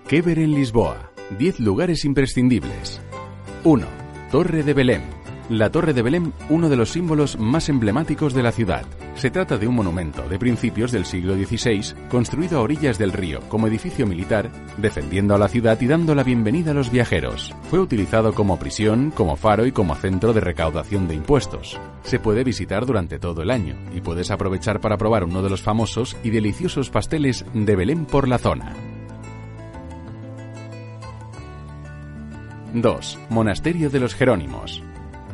¿Qué ver en Lisboa? 10 lugares imprescindibles. 1. Torre de Belém la Torre de Belém, uno de los símbolos más emblemáticos de la ciudad. Se trata de un monumento de principios del siglo XVI, construido a orillas del río como edificio militar, defendiendo a la ciudad y dando la bienvenida a los viajeros. Fue utilizado como prisión, como faro y como centro de recaudación de impuestos. Se puede visitar durante todo el año y puedes aprovechar para probar uno de los famosos y deliciosos pasteles de Belém por la zona. 2. Monasterio de los Jerónimos.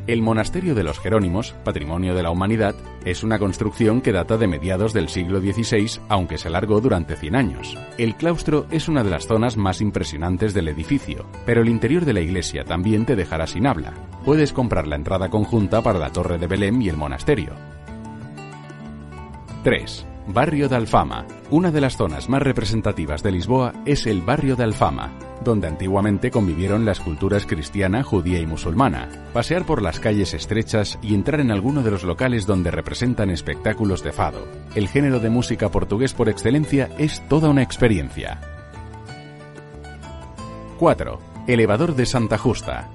El monasterio de los Jerónimos, patrimonio de la humanidad, es una construcción que data de mediados del siglo XVI, aunque se alargó durante 100 años. El claustro es una de las zonas más impresionantes del edificio, pero el interior de la iglesia también te dejará sin habla. Puedes comprar la entrada conjunta para la Torre de Belém y el monasterio. 3. Barrio de Alfama. Una de las zonas más representativas de Lisboa es el barrio de Alfama, donde antiguamente convivieron las culturas cristiana, judía y musulmana. Pasear por las calles estrechas y entrar en alguno de los locales donde representan espectáculos de fado. El género de música portugués por excelencia es toda una experiencia. 4. Elevador de Santa Justa.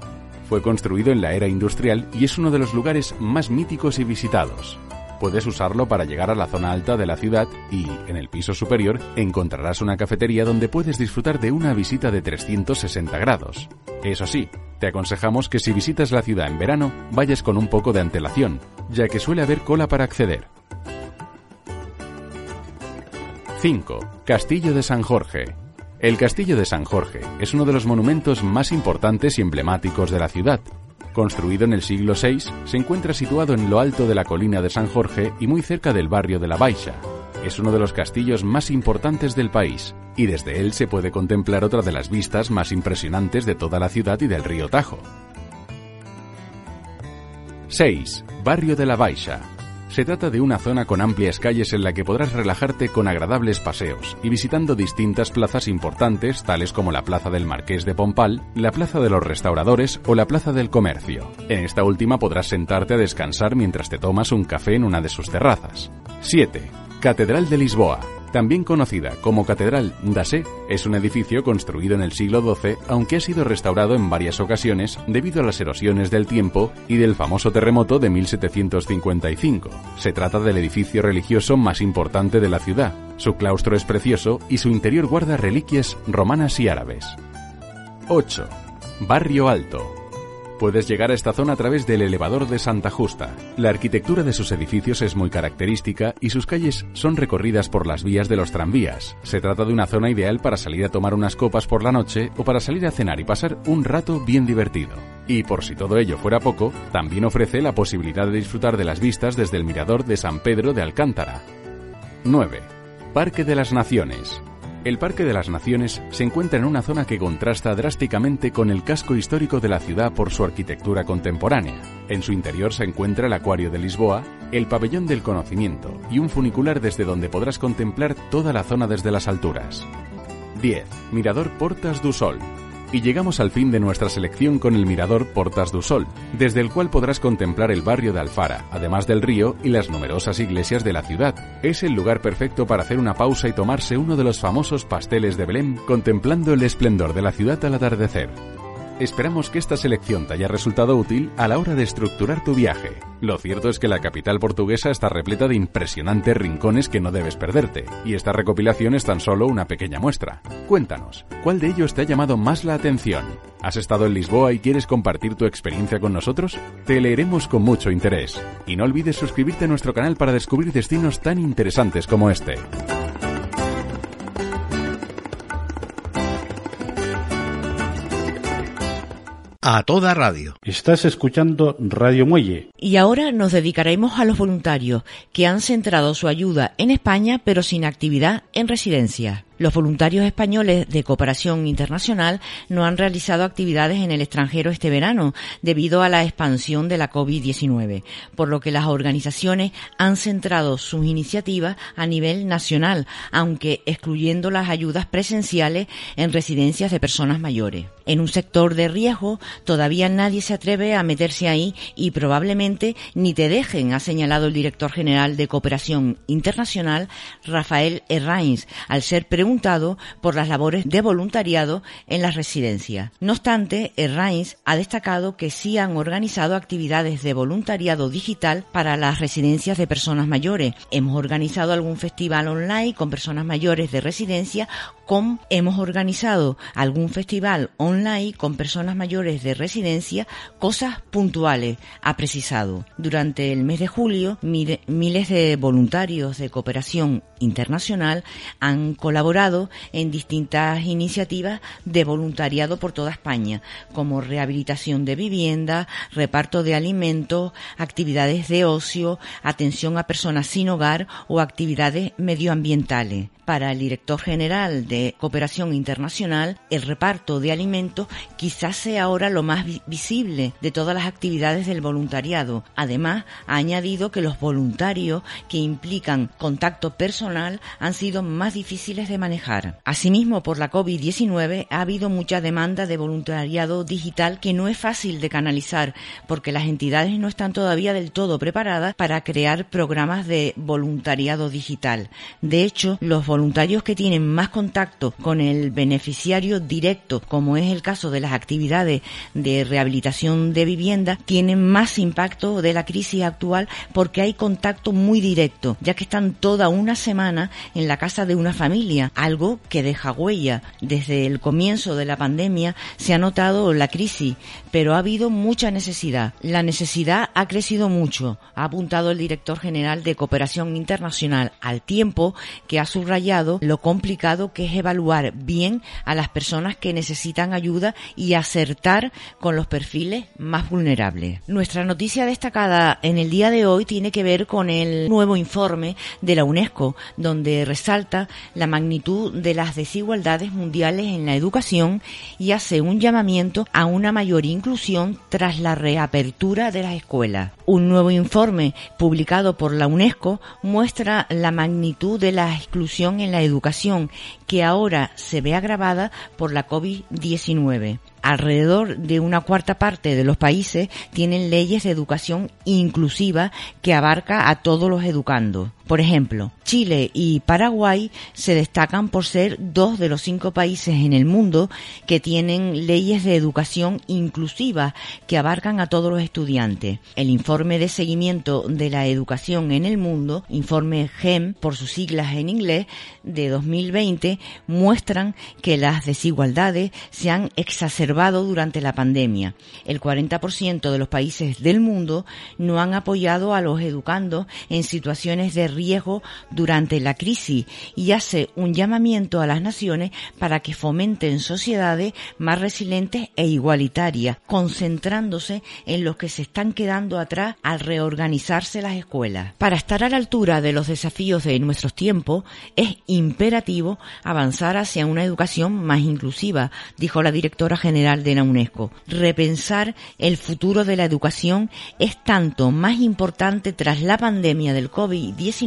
Fue construido en la era industrial y es uno de los lugares más míticos y visitados puedes usarlo para llegar a la zona alta de la ciudad y, en el piso superior, encontrarás una cafetería donde puedes disfrutar de una visita de 360 grados. Eso sí, te aconsejamos que si visitas la ciudad en verano, vayas con un poco de antelación, ya que suele haber cola para acceder. 5. Castillo de San Jorge. El Castillo de San Jorge es uno de los monumentos más importantes y emblemáticos de la ciudad, Construido en el siglo VI, se encuentra situado en lo alto de la colina de San Jorge y muy cerca del barrio de La Baixa. Es uno de los castillos más importantes del país y desde él se puede contemplar otra de las vistas más impresionantes de toda la ciudad y del río Tajo. 6. Barrio de La Baixa. Se trata de una zona con amplias calles en la que podrás relajarte con agradables paseos y visitando distintas plazas importantes tales como la Plaza del Marqués de Pompal, la Plaza de los Restauradores o la Plaza del Comercio. En esta última podrás sentarte a descansar mientras te tomas un café en una de sus terrazas. 7. Catedral de Lisboa. También conocida como Catedral d'Assé, es un edificio construido en el siglo XII, aunque ha sido restaurado en varias ocasiones debido a las erosiones del tiempo y del famoso terremoto de 1755. Se trata del edificio religioso más importante de la ciudad. Su claustro es precioso y su interior guarda reliquias romanas y árabes. 8. Barrio Alto. Puedes llegar a esta zona a través del elevador de Santa Justa. La arquitectura de sus edificios es muy característica y sus calles son recorridas por las vías de los tranvías. Se trata de una zona ideal para salir a tomar unas copas por la noche o para salir a cenar y pasar un rato bien divertido. Y por si todo ello fuera poco, también ofrece la posibilidad de disfrutar de las vistas desde el mirador de San Pedro de Alcántara. 9. Parque de las Naciones. El Parque de las Naciones se encuentra en una zona que contrasta drásticamente con el casco histórico de la ciudad por su arquitectura contemporánea. En su interior se encuentra el Acuario de Lisboa, el Pabellón del Conocimiento y un funicular desde donde podrás contemplar toda la zona desde las alturas. 10. Mirador Portas do Sol, y llegamos al fin de nuestra selección con el mirador Portas do Sol, desde el cual podrás contemplar el barrio de Alfara, además del río y las numerosas iglesias de la ciudad. Es el lugar perfecto para hacer una pausa y tomarse uno de los famosos pasteles de Belém contemplando el esplendor de la ciudad al atardecer. Esperamos que esta selección te haya resultado útil a la hora de estructurar tu viaje. Lo cierto es que la capital portuguesa está repleta de impresionantes rincones que no debes perderte, y esta recopilación es tan solo una pequeña muestra. Cuéntanos, ¿cuál de ellos te ha llamado más la atención? ¿Has estado en Lisboa y quieres compartir tu experiencia con nosotros? Te leeremos con mucho interés. Y no olvides suscribirte a nuestro canal para descubrir destinos tan interesantes como este.
A toda radio.
Estás escuchando Radio Muelle.
Y ahora nos dedicaremos a los voluntarios que han centrado su ayuda en España pero sin actividad en residencia. Los voluntarios españoles de cooperación internacional no han realizado actividades en el extranjero este verano debido a la expansión de la COVID-19, por lo que las organizaciones han centrado sus iniciativas a nivel nacional, aunque excluyendo las ayudas presenciales en residencias de personas mayores. En un sector de riesgo todavía nadie se atreve a meterse ahí y probablemente ni te dejen, ha señalado el director general de Cooperación Internacional, Rafael Herrains, al ser preguntado por las labores de voluntariado en las residencias. No obstante, Herrains ha destacado que sí han organizado actividades de voluntariado digital para las residencias de personas mayores. Hemos organizado algún festival online con personas mayores de residencia, hemos organizado algún festival online con personas mayores de residencia, cosas puntuales, ha precisado. Durante el mes de julio, miles de voluntarios de cooperación internacional han colaborado en distintas iniciativas de voluntariado por toda España, como rehabilitación de vivienda, reparto de alimentos, actividades de ocio, atención a personas sin hogar o actividades medioambientales. Para el director general de Cooperación Internacional, el reparto de alimentos quizás sea ahora lo más visible de todas las actividades del voluntariado. Además, ha añadido que los voluntarios que implican contacto personal han sido más difíciles de Asimismo, por la COVID-19 ha habido mucha demanda de voluntariado digital que no es fácil de canalizar porque las entidades no están todavía del todo preparadas para crear programas de voluntariado digital. De hecho, los voluntarios que tienen más contacto con el beneficiario directo, como es el caso de las actividades de rehabilitación de vivienda, tienen más impacto de la crisis actual porque hay contacto muy directo, ya que están toda una semana en la casa de una familia, algo que deja huella. Desde el comienzo de la pandemia se ha notado la crisis, pero ha habido mucha necesidad. La necesidad ha crecido mucho, ha apuntado el director general de Cooperación Internacional, al tiempo que ha subrayado lo complicado que es evaluar bien a las personas que necesitan ayuda y acertar con los perfiles más vulnerables. Nuestra noticia destacada en el día de hoy tiene que ver con el nuevo informe de la UNESCO, donde resalta la magnitud de las desigualdades mundiales en la educación y hace un llamamiento a una mayor inclusión tras la reapertura de las escuelas. Un nuevo informe publicado por la UNESCO muestra la magnitud de la exclusión en la educación que ahora se ve agravada por la COVID-19 alrededor de una cuarta parte de los países tienen leyes de educación inclusiva que abarca a todos los educandos. Por ejemplo, Chile y Paraguay se destacan por ser dos de los cinco países en el mundo que tienen leyes de educación inclusiva que abarcan a todos los estudiantes. El informe de seguimiento de la educación en el mundo, informe GEM por sus siglas en inglés, de 2020, muestran que las desigualdades se han exacerbado durante la pandemia. El 40% de los países del mundo no han apoyado a los educandos en situaciones de riesgo durante la crisis y hace un llamamiento a las naciones para que fomenten sociedades más resilientes e igualitarias, concentrándose en los que se están quedando atrás al reorganizarse las escuelas. Para estar a la altura de los desafíos de nuestros tiempos, es imperativo avanzar hacia una educación más inclusiva, dijo la directora general de la UNESCO. Repensar el futuro de la educación es tanto más importante tras la pandemia del COVID-19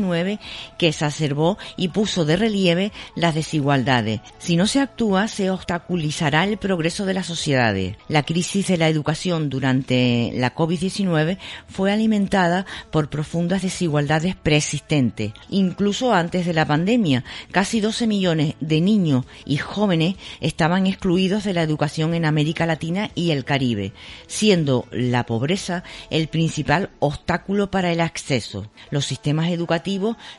que exacerbó y puso de relieve las desigualdades. Si no se actúa, se obstaculizará el progreso de las sociedades. La crisis de la educación durante la COVID-19 fue alimentada por profundas desigualdades preexistentes. Incluso antes de la pandemia, casi 12 millones de niños y jóvenes estaban excluidos de la educación en América Latina y el Caribe, siendo la pobreza el principal obstáculo para el acceso. Los sistemas educativos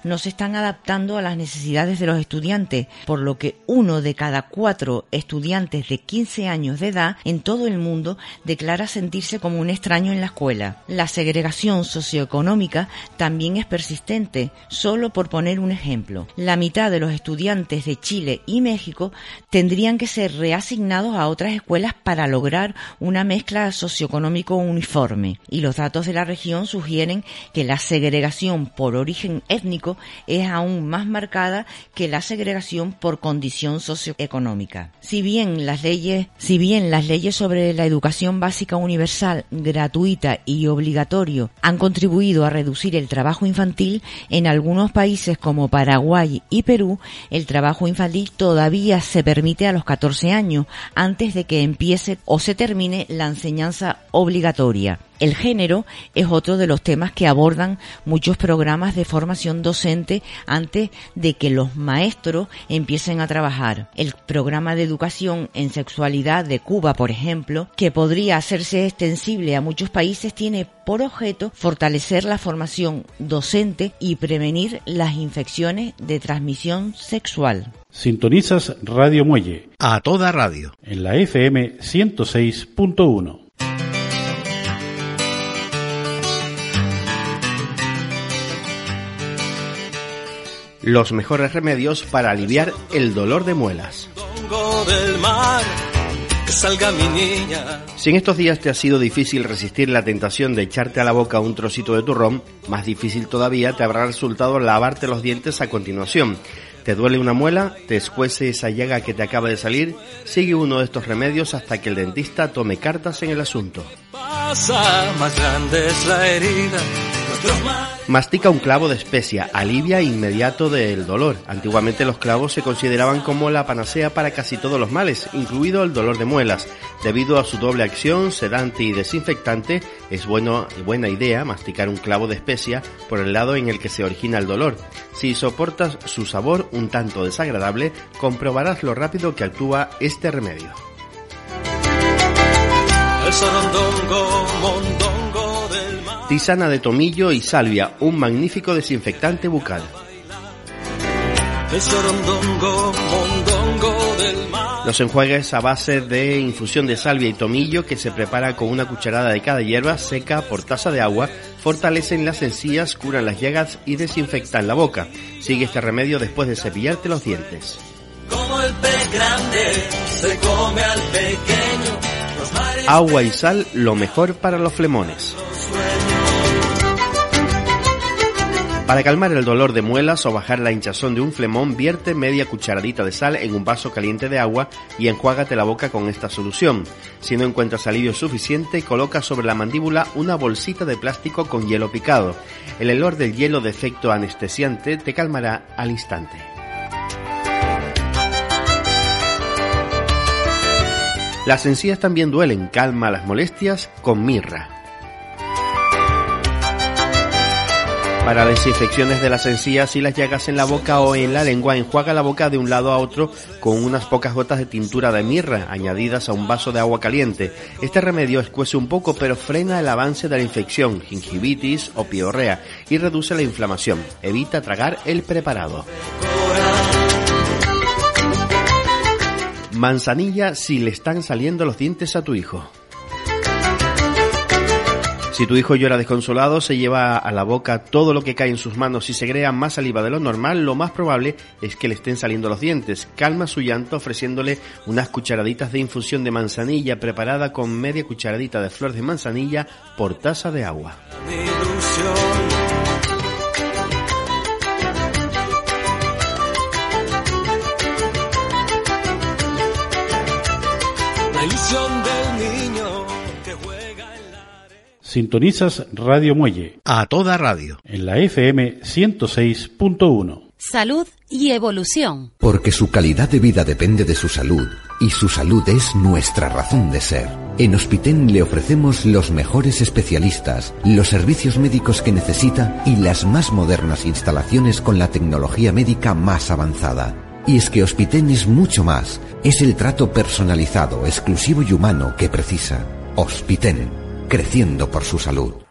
no se están adaptando a las necesidades de los estudiantes, por lo que uno de cada cuatro estudiantes de 15 años de edad en todo el mundo declara sentirse como un extraño en la escuela. La segregación socioeconómica también es persistente, solo por poner un ejemplo. La mitad de los estudiantes de Chile y México tendrían que ser reasignados a otras escuelas para lograr una mezcla socioeconómico uniforme y los datos de la región sugieren que la segregación por origen étnico es aún más marcada que la segregación por condición socioeconómica. Si bien las leyes, si bien las leyes sobre la educación básica universal, gratuita y obligatorio han contribuido a reducir el trabajo infantil, en algunos países como Paraguay y Perú, el trabajo infantil todavía se permite a los 14 años antes de que empiece o se termine la enseñanza obligatoria. El género es otro de los temas que abordan muchos programas de formación docente antes de que los maestros empiecen a trabajar. El programa de educación en sexualidad de Cuba, por ejemplo, que podría hacerse extensible a muchos países, tiene por objeto fortalecer la formación docente y prevenir las infecciones de transmisión sexual.
Sintonizas Radio Muelle.
A toda radio.
En la FM 106.1.
Los mejores remedios para aliviar el dolor de muelas. Si en estos días te ha sido difícil resistir la tentación de echarte a la boca un trocito de turrón, más difícil todavía te habrá resultado lavarte los dientes a continuación. ¿Te duele una muela? ¿Te escuece esa llaga que te acaba de salir? Sigue uno de estos remedios hasta que el dentista tome cartas en el asunto. más grande es la herida Mastica un clavo de especia, alivia inmediato del dolor. Antiguamente los clavos se consideraban como la panacea para casi todos los males, incluido el dolor de muelas. Debido a su doble acción, sedante y desinfectante, es buena idea masticar un clavo de especia por el lado en el que se origina el dolor. Si soportas su sabor un tanto desagradable, comprobarás lo rápido que actúa este remedio. Tisana de tomillo y salvia, un magnífico desinfectante bucal. Los enjuagues a base de infusión de salvia y tomillo que se prepara con una cucharada de cada hierba seca por taza de agua fortalecen las encías, curan las llagas y desinfectan la boca. Sigue este remedio después de cepillarte los dientes. Como el pez grande se come al pequeño. Agua y sal, lo mejor para los flemones. Para calmar el dolor de muelas o bajar la hinchazón de un flemón, vierte media cucharadita de sal en un vaso caliente de agua y enjuágate la boca con esta solución. Si no encuentras alivio suficiente, coloca sobre la mandíbula una bolsita de plástico con hielo picado. El olor del hielo de efecto anestesiante te calmará al instante. Las encías también duelen, calma las molestias con mirra. Para desinfecciones de las encías y las llagas en la boca o en la lengua, enjuaga la boca de un lado a otro con unas pocas gotas de tintura de mirra añadidas a un vaso de agua caliente. Este remedio escuece un poco pero frena el avance de la infección, gingivitis o piorrea y reduce la inflamación. Evita tragar el preparado. Manzanilla si le están saliendo los dientes a tu hijo. Si tu hijo llora desconsolado, se lleva a la boca todo lo que cae en sus manos y se crea más saliva de lo normal, lo más probable es que le estén saliendo los dientes. Calma su llanto ofreciéndole unas cucharaditas de infusión de manzanilla preparada con media cucharadita de flor de manzanilla por taza de agua.
Sintonizas Radio Muelle.
A toda radio.
En la FM 106.1.
Salud y evolución.
Porque su calidad de vida depende de su salud y su salud es nuestra razón de ser. En Hospiten le ofrecemos los mejores especialistas, los servicios médicos que necesita y las más modernas instalaciones con la tecnología médica más avanzada. Y es que Hospiten es mucho más. Es el trato personalizado, exclusivo y humano que precisa. Hospiten creciendo por su salud.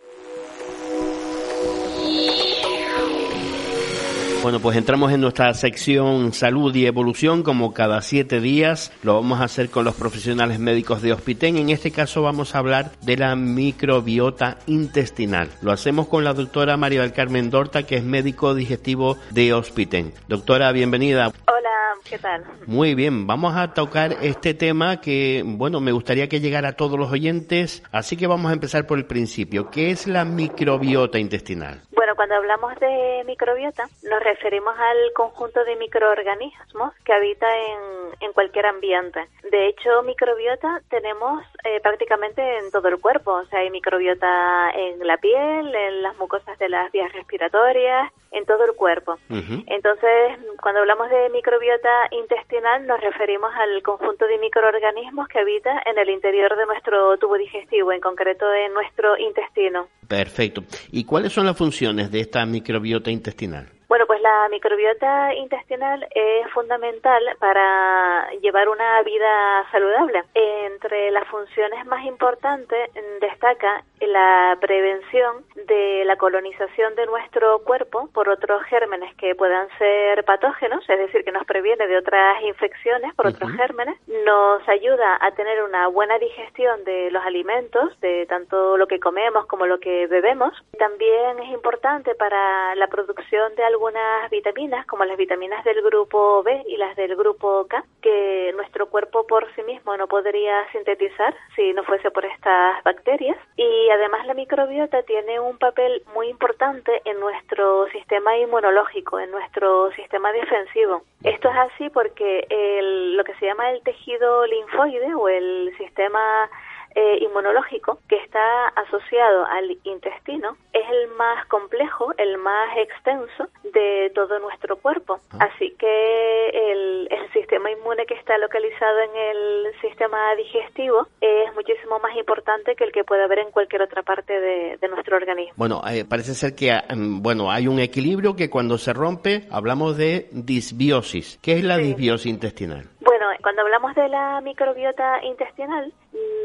Bueno, pues entramos en nuestra sección salud y evolución como cada siete días. Lo vamos a hacer con los profesionales médicos de Hospiten. En este caso vamos a hablar de la microbiota intestinal. Lo hacemos con la doctora María del Carmen Dorta, que es médico digestivo de Hospiten. Doctora, bienvenida.
Hola, ¿qué tal?
Muy bien, vamos a tocar este tema que, bueno, me gustaría que llegara a todos los oyentes. Así que vamos a empezar por el principio. ¿Qué es la microbiota intestinal?
Bueno, Bueno, cuando hablamos de microbiota, nos referimos al conjunto de microorganismos que habita en, en cualquier ambiente. De hecho, microbiota tenemos eh, prácticamente en todo el cuerpo. O sea, hay microbiota en la piel, en las mucosas de las vías respiratorias, en todo el cuerpo. Entonces, cuando hablamos de microbiota intestinal, nos referimos al conjunto de microorganismos que habita en el interior de nuestro tubo digestivo, en concreto en nuestro intestino.
Perfecto. ¿Y cuáles son las funciones de esta microbiota intestinal?
Bueno, pues la microbiota intestinal es fundamental para llevar una vida saludable. Entre las funciones más importantes destaca la prevención de la colonización de nuestro cuerpo por otros gérmenes que puedan ser patógenos, es decir, que nos previene de otras infecciones por otros gérmenes, nos ayuda a tener una buena digestión de los alimentos, de tanto lo que comemos como lo que bebemos. También es importante para la producción de algunas vitaminas, como las vitaminas del grupo B y las del grupo K, que nuestro cuerpo por sí mismo no podría sintetizar si no fuese por estas bacterias. Y además la microbiota tiene un papel muy importante en nuestro sistema inmunológico, en nuestro sistema defensivo. Esto es así porque el, lo que se llama el tejido linfoide o el sistema eh, inmunológico que está asociado al intestino es el más complejo, el más extenso de todo nuestro cuerpo. Ah. Así que el, el, sistema inmune que está localizado en el sistema digestivo es muchísimo más importante que el que puede haber en cualquier otra parte de, de nuestro organismo.
Bueno, eh, parece ser que mm, bueno hay un equilibrio que cuando se rompe hablamos de disbiosis. ¿Qué es la disbiosis intestinal?
Bueno, cuando hablamos de la microbiota intestinal,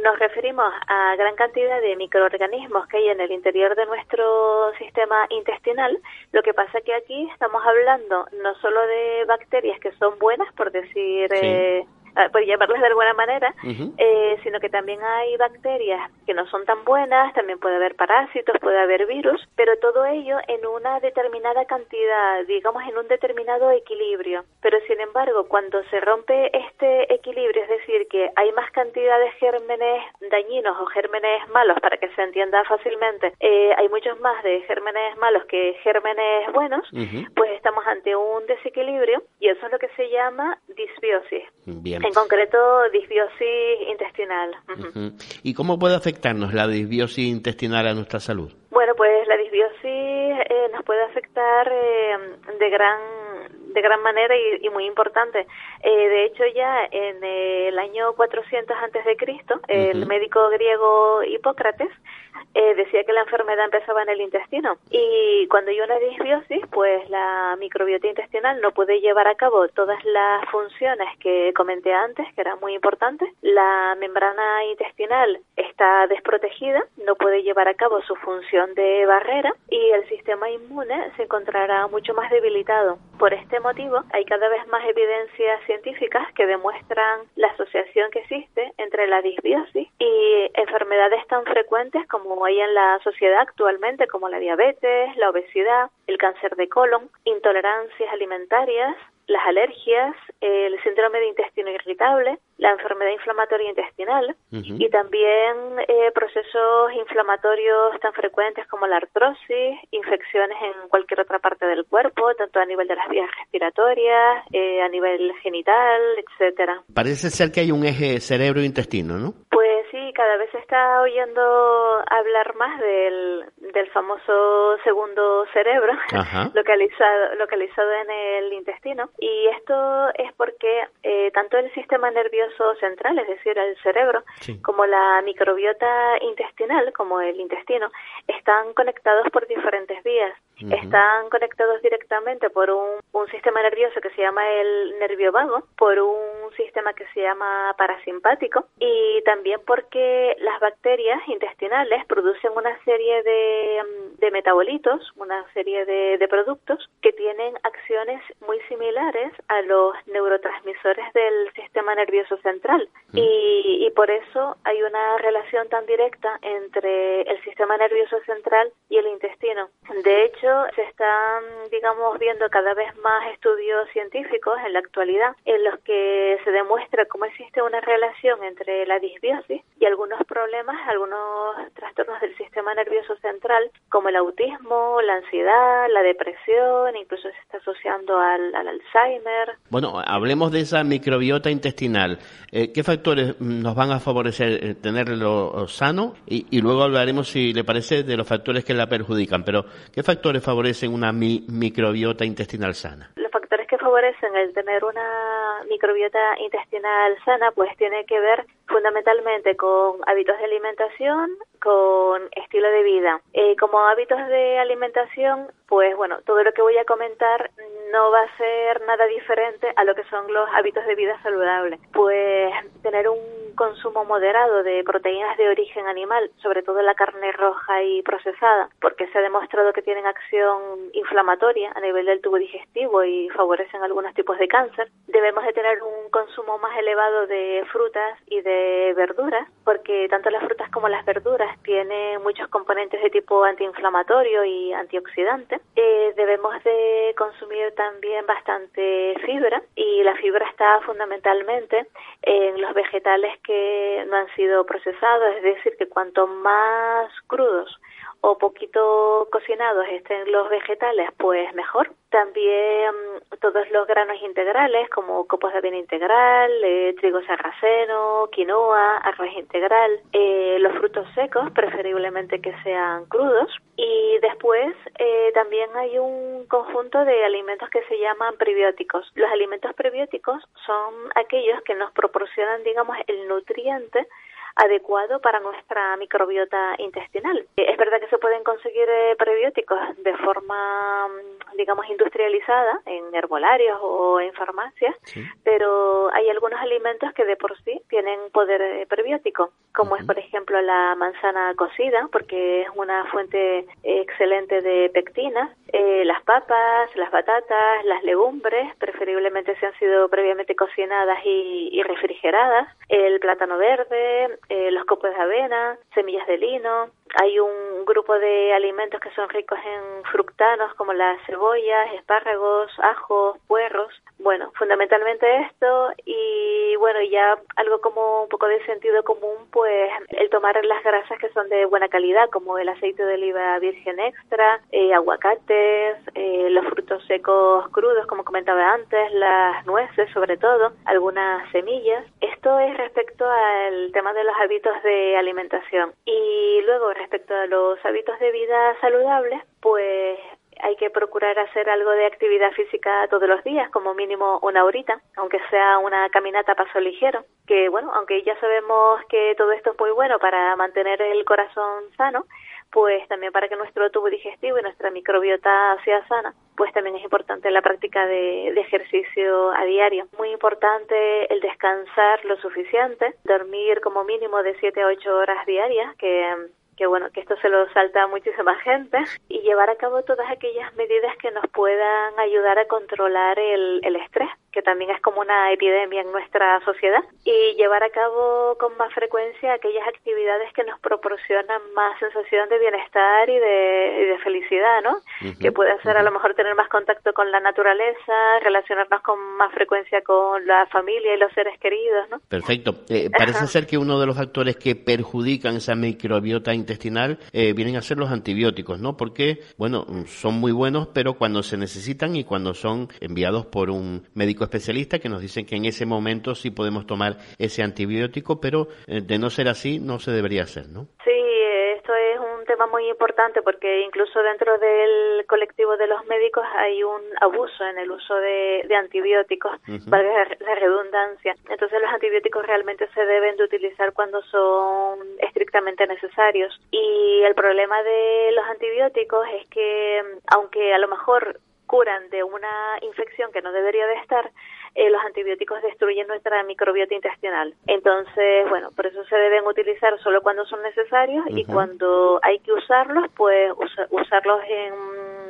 nos referimos a gran cantidad de microorganismos que hay en el interior de nuestro sistema intestinal. Lo que pasa que aquí estamos hablando no solo de bacterias que son buenas, por decir eh, por llamarlas de alguna manera, eh, sino que también hay bacterias que no son tan buenas, también puede haber parásitos, puede haber virus, pero todo ello en una determinada cantidad, digamos en un determinado equilibrio. Pero sin embargo, cuando se rompe este equilibrio, es decir, que hay más cantidad de gérmenes dañinos o gérmenes malos, para que se entienda fácilmente, eh, hay muchos más de gérmenes malos que gérmenes buenos, pues estamos ante un desequilibrio y eso es lo que se llama disbiosis.
Bien.
En concreto, disbiosis intestinal.
¿Y cómo puede afectarnos la disbiosis intestinal a nuestra salud?
Bueno, pues la disbiosis nos puede afectar eh, de gran de gran manera y, muy importante. Eh, de hecho, ya en el año 400 antes de Cristo, el médico griego Hipócrates eh, decía que la enfermedad empezaba en el intestino y cuando hay una disbiosis, pues la microbiota intestinal no puede llevar a cabo todas las funciones que comenté antes, que eran muy importantes. La membrana intestinal está desprotegida, no puede llevar a cabo su función de barrera y el sistema inmune se encontrará mucho más debilitado. Por este motivo, hay cada vez más evidencias científicas que demuestran la asociación que existe entre la disbiosis y enfermedades tan frecuentes como hay en la sociedad actualmente, como la diabetes, la obesidad, el cáncer de colon, intolerancias alimentarias, las alergias, el síndrome de intestino irritable, la enfermedad inflamatoria intestinal y también eh, procesos inflamatorios tan frecuentes como la artrosis, infecciones en cualquier otra parte del cuerpo, tanto a nivel de las vías respiratorias, eh, a nivel genital, etcétera.
Parece ser que hay un eje cerebro-intestino, ¿no?
Sí, cada vez se está oyendo hablar más del, del famoso segundo cerebro [laughs] localizado localizado en el intestino. Y esto es porque eh, tanto el sistema nervioso central, es decir, el cerebro, como la microbiota intestinal, como el intestino, están conectados por diferentes vías. Están conectados directamente por un, un, sistema nervioso que se llama el nervio vago, por un sistema que se llama parasimpático y también porque las bacterias intestinales producen una serie de, de metabolitos, una serie de, de productos que tienen acciones muy similares a los neurotransmisores del sistema nervioso central. Y, y por eso hay una relación tan directa entre el sistema nervioso central y el intestino. De hecho, se están, digamos, viendo cada vez más estudios científicos en la actualidad en los que se demuestra cómo existe una relación entre la disbiosis y algunos problemas, algunos trastornos del sistema nervioso central, como el autismo, la ansiedad, la depresión, incluso se está asociando al, Alzheimer.
Bueno, hablemos de esa microbiota intestinal. Eh, ¿Qué factores nos van a favorecer eh, tenerlo sano? Y, y, luego hablaremos, si le parece, de los factores que la perjudican. Pero, ¿qué factores favorecen una microbiota intestinal sana?
Favorecen el tener una microbiota intestinal sana, pues tiene que ver fundamentalmente con hábitos de alimentación, con estilo de vida. Eh, como hábitos de alimentación, pues bueno, todo lo que voy a comentar no va a ser nada diferente a lo que son los hábitos de vida saludable. Pues tener un consumo moderado de proteínas de origen animal, sobre todo la carne roja y procesada, porque se ha demostrado que tienen acción inflamatoria a nivel del tubo digestivo y favorecen algunos tipos de cáncer. Debemos de tener un consumo más elevado de frutas y de verduras, porque tanto las frutas como las verduras tienen muchos componentes de tipo antiinflamatorio y antioxidante. Eh, debemos de consumir también bastante fibra y la fibra está fundamentalmente en los vegetales que no han sido procesados, es decir, que cuanto más crudos o poquito cocinados estén los vegetales, pues mejor. También mm, todos los granos integrales, como copos de avena integral, eh, trigo sarraceno, quinoa, arroz integral, eh, los frutos secos, preferiblemente que sean crudos. Y después eh, también hay un conjunto de alimentos que se llaman prebióticos. Los alimentos prebióticos son aquellos que nos proporcionan, digamos, el nutriente adecuado para nuestra microbiota intestinal. Es verdad que se pueden conseguir eh, prebióticos de forma, mm, digamos, industrializada en herbolarios o en farmacias, pero hay algunos alimentos que de por sí tienen poder eh, prebiótico, como es, por ejemplo, la manzana cocida, porque es una fuente excelente de pectina, eh, las papas, las batatas, las legumbres, preferiblemente se han sido previamente cocinadas y refrigeradas, el plátano verde, eh, los copos de avena, semillas de lino. Hay un grupo de alimentos que son ricos en fructanos como las cebollas, espárragos, ajos, puerros. Bueno, fundamentalmente esto y bueno, ya algo como un poco de sentido común, pues el tomar las grasas que son de buena calidad, como el aceite de oliva virgen extra, eh, aguacates, eh, los frutos secos crudos, como comentaba antes, las nueces sobre todo, algunas semillas. Esto es respecto al tema de los hábitos de alimentación. Y luego respecto a los hábitos de vida saludables, pues hay que procurar hacer algo de actividad física todos los días, como mínimo una horita, aunque sea una caminata a paso ligero. Que bueno, aunque ya sabemos que todo esto es muy bueno para mantener el corazón sano, pues también para que nuestro tubo digestivo y nuestra microbiota sea sana, pues también es importante la práctica de, de, ejercicio a diario. Muy importante el descansar lo suficiente, dormir como mínimo de 7 a 8 horas diarias, que que bueno, que esto se lo salta a muchísima gente y llevar a cabo todas aquellas medidas que nos puedan ayudar a controlar el, el estrés, que también es como una epidemia en nuestra sociedad, y llevar a cabo con más frecuencia aquellas actividades que nos proporcionan más sensación de bienestar y de, de felicidad, ¿no? que puede ser a lo mejor tener más contacto con la naturaleza, relacionarnos con más frecuencia con la familia y los seres queridos, ¿no?
Perfecto. Eh, parece ser que uno de los factores que perjudican esa microbiota intestinal eh, vienen a ser los antibióticos, ¿no? Porque, bueno, son muy buenos, pero cuando se necesitan y cuando son enviados por un médico especialista que nos dicen que en ese momento sí podemos tomar ese antibiótico, pero eh, de no ser así no se debería hacer, ¿no?
Sí, tema muy importante porque incluso dentro del colectivo de los médicos hay un abuso en el uso de, antibióticos, para la redundancia. Entonces los antibióticos realmente se deben de utilizar cuando son estrictamente necesarios. Y el problema de los antibióticos es que aunque a lo mejor curan de una infección que no debería de estar, eh, los antibióticos destruyen nuestra microbiota intestinal. Entonces, bueno, por eso se deben utilizar solo cuando son necesarios y cuando hay que usarlos, pues usarlos en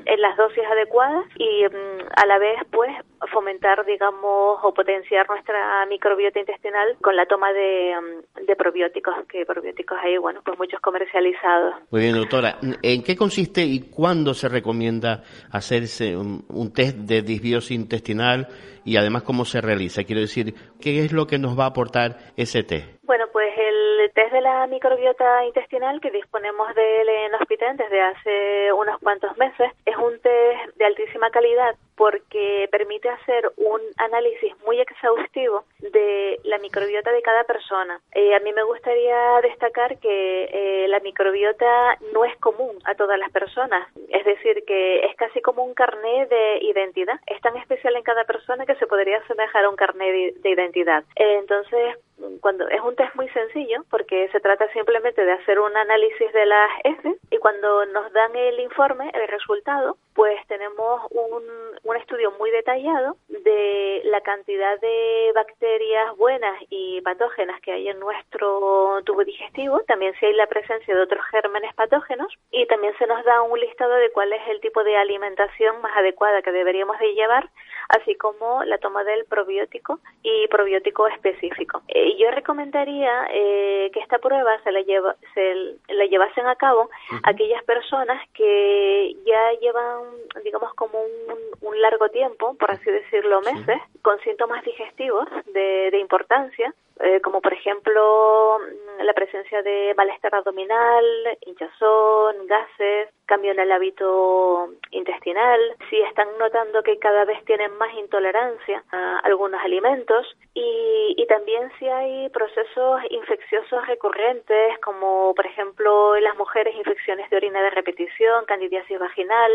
en las dosis adecuadas y mm, a la vez pues fomentar digamos o potenciar nuestra microbiota intestinal con la toma de, mm, de probióticos que probióticos hay bueno pues muchos comercializados.
Muy bien doctora. En qué consiste y cuándo se recomienda hacerse un, un test de disbiosis intestinal y además cómo se realiza quiero decir qué es lo que nos va a aportar ese test
bueno, pues el test de la microbiota intestinal que disponemos de él en Hospital desde hace unos cuantos meses es un test de altísima calidad porque permite hacer un análisis muy exhaustivo de la microbiota de cada persona. Eh, a mí me gustaría destacar que eh, la microbiota no es común a todas las personas, es decir, que es casi como un carné de identidad. Es tan especial en cada persona que se podría asemejar a un carné de, identidad. Eh, entonces, cuando es un test muy sencillo porque se trata simplemente de hacer un análisis de las heces y cuando nos dan el informe, el resultado, pues tenemos un, un estudio muy detallado de la cantidad de bacterias buenas y patógenas que hay en nuestro tubo digestivo, también si hay la presencia de otros gérmenes patógenos y también se nos da un listado de cuál es el tipo de alimentación más adecuada que deberíamos de llevar, así como la toma del probiótico y probiótico específico. Eh, yo recomendaría eh, que esta prueba se la, lleva, se la llevasen a cabo aquellas personas que ya llevan, digamos, como un, un, largo tiempo, por así decirlo, meses, con síntomas digestivos de, de importancia, eh, como por ejemplo mm, la presencia de malestar abdominal, hinchazón, gases, cambio en el hábito intestinal, si están notando que cada vez tienen más intolerancia a algunos alimentos. Y, y también si hay procesos infecciosos recurrentes como por ejemplo en las mujeres infecciones de orina de repetición, candidiasis vaginal,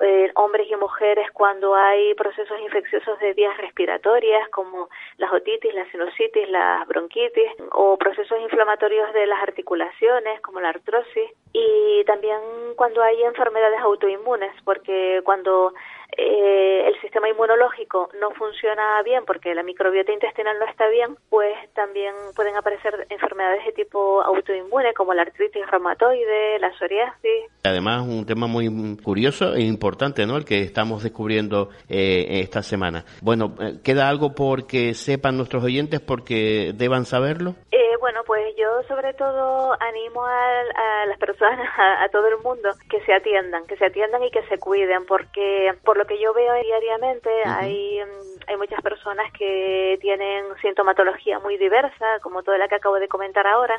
eh, hombres y mujeres cuando hay procesos infecciosos de vías respiratorias como la otitis, la sinusitis, la bronquitis o procesos inflamatorios de las articulaciones como la artrosis y también cuando hay enfermedades autoinmunes porque cuando eh, el sistema inmunológico no funciona bien porque la microbiota intestinal no está bien, pues también pueden aparecer enfermedades de tipo autoinmune como la artritis reumatoide, la psoriasis.
Además, un tema muy curioso e importante, ¿no? El que estamos descubriendo eh, esta semana. Bueno, eh, ¿queda algo porque sepan nuestros oyentes porque deban saberlo?
Eh, bueno, pues yo sobre todo animo a, las personas, [laughs] a, todo el mundo, que se atiendan, que se atiendan y que se cuiden, porque por lo que yo veo diariamente hay, hay muchas personas que tienen sintomatología muy diversa, como toda la que acabo de comentar ahora,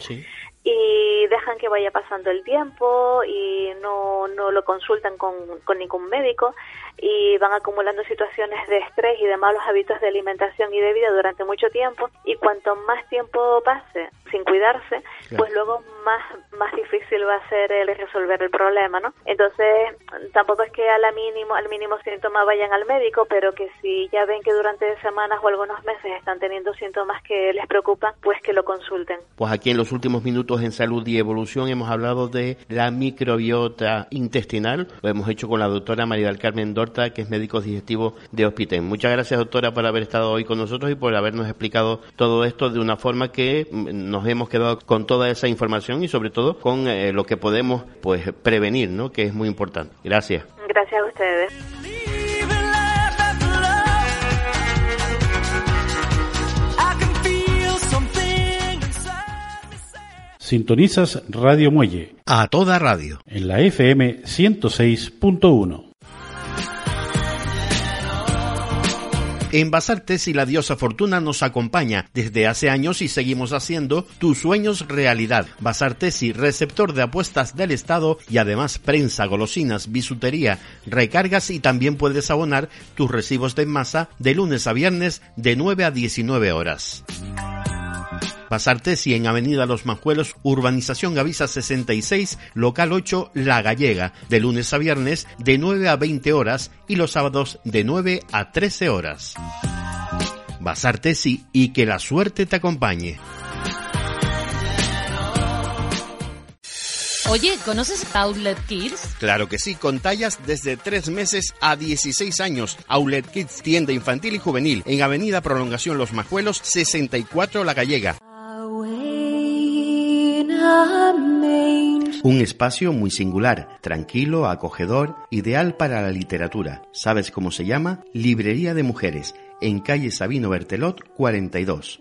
y dejan que vaya pasando el tiempo y no, no lo consultan con, con ningún médico y van acumulando situaciones de estrés y de malos hábitos de alimentación y de vida durante mucho tiempo y cuanto más tiempo pase sin cuidarse, pues luego más, más difícil va a ser el resolver el problema, ¿no? Entonces, tampoco es que a la mínimo, al mínimo síntoma vayan al médico, pero que si ya ven que durante semanas o algunos meses están teniendo síntomas que les preocupan, pues que lo consulten.
Pues aquí en los últimos minutos en Salud y Evolución hemos hablado de la microbiota intestinal, lo hemos hecho con la doctora María del Carmen Dorta, que es médico digestivo de Hospital. Muchas gracias, doctora, por haber estado hoy con nosotros y por habernos explicado todo esto de una forma que mm, nos hemos quedado con toda esa información y sobre todo con eh, lo que podemos pues prevenir, ¿no? Que es muy importante. Gracias.
Gracias a ustedes.
Sintonizas Radio Muelle.
A toda radio.
En la FM 106.1.
En Bazar y la diosa Fortuna nos acompaña desde hace años y seguimos haciendo tus sueños realidad. Bazar y receptor de apuestas del Estado y además prensa, golosinas, bisutería, recargas y también puedes abonar tus recibos de masa de lunes a viernes de 9 a 19 horas. Tesi en Avenida Los Majuelos, Urbanización Gavisa 66, local 8, La Gallega, de lunes a viernes de 9 a 20 horas y los sábados de 9 a 13 horas. Tesi y que la suerte te acompañe.
Oye, ¿conoces Outlet Kids?
Claro que sí, con tallas desde 3 meses a 16 años. Outlet Kids, tienda infantil y juvenil, en Avenida Prolongación Los Majuelos, 64 La Gallega. Un espacio muy singular, tranquilo, acogedor, ideal para la literatura. ¿Sabes cómo se llama? Librería de Mujeres, en calle Sabino Bertelot 42.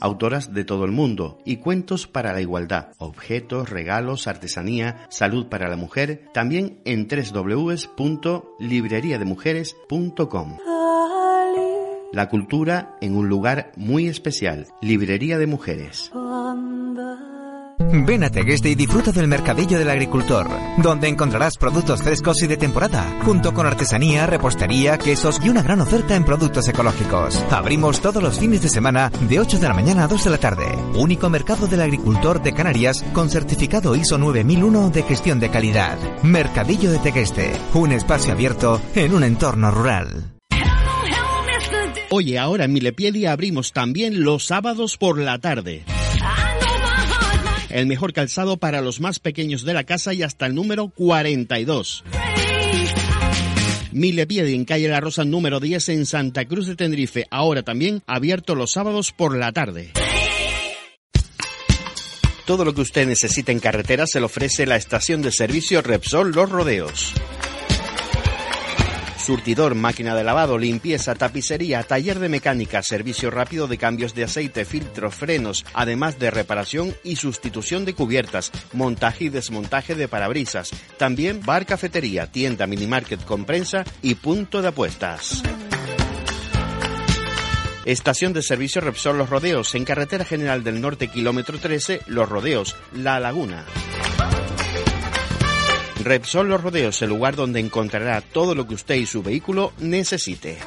Autoras de todo el mundo y cuentos para la igualdad, objetos, regalos, artesanía, salud para la mujer, también en www.libreriademujeres.com. La cultura en un lugar muy especial, Librería de Mujeres.
Ven a Tegueste y disfruta del Mercadillo del Agricultor, donde encontrarás productos frescos y de temporada, junto con artesanía, repostería, quesos y una gran oferta en productos ecológicos. Abrimos todos los fines de semana de 8 de la mañana a 2 de la tarde. Único mercado del agricultor de Canarias con certificado ISO 9001 de gestión de calidad. Mercadillo de Tegueste, un espacio abierto en un entorno rural.
Oye, ahora en Milepiedia abrimos también los sábados por la tarde. El mejor calzado para los más pequeños de la casa y hasta el número 42. Milepiedia en calle La Rosa número 10 en Santa Cruz de Tenerife. Ahora también abierto los sábados por la tarde. Todo lo que usted necesita en carretera se lo ofrece la estación de servicio Repsol Los Rodeos. Surtidor, máquina de lavado, limpieza, tapicería, taller de mecánica, servicio rápido de cambios de aceite, filtros, frenos, además de reparación y sustitución de cubiertas, montaje y desmontaje de parabrisas. También bar cafetería, tienda, minimarket con prensa y punto de apuestas. Estación de servicio Repsol Los Rodeos, en Carretera General del Norte, kilómetro 13, Los Rodeos, La Laguna. Repsol Los Rodeos, el lugar donde encontrará todo lo que usted y su vehículo necesite.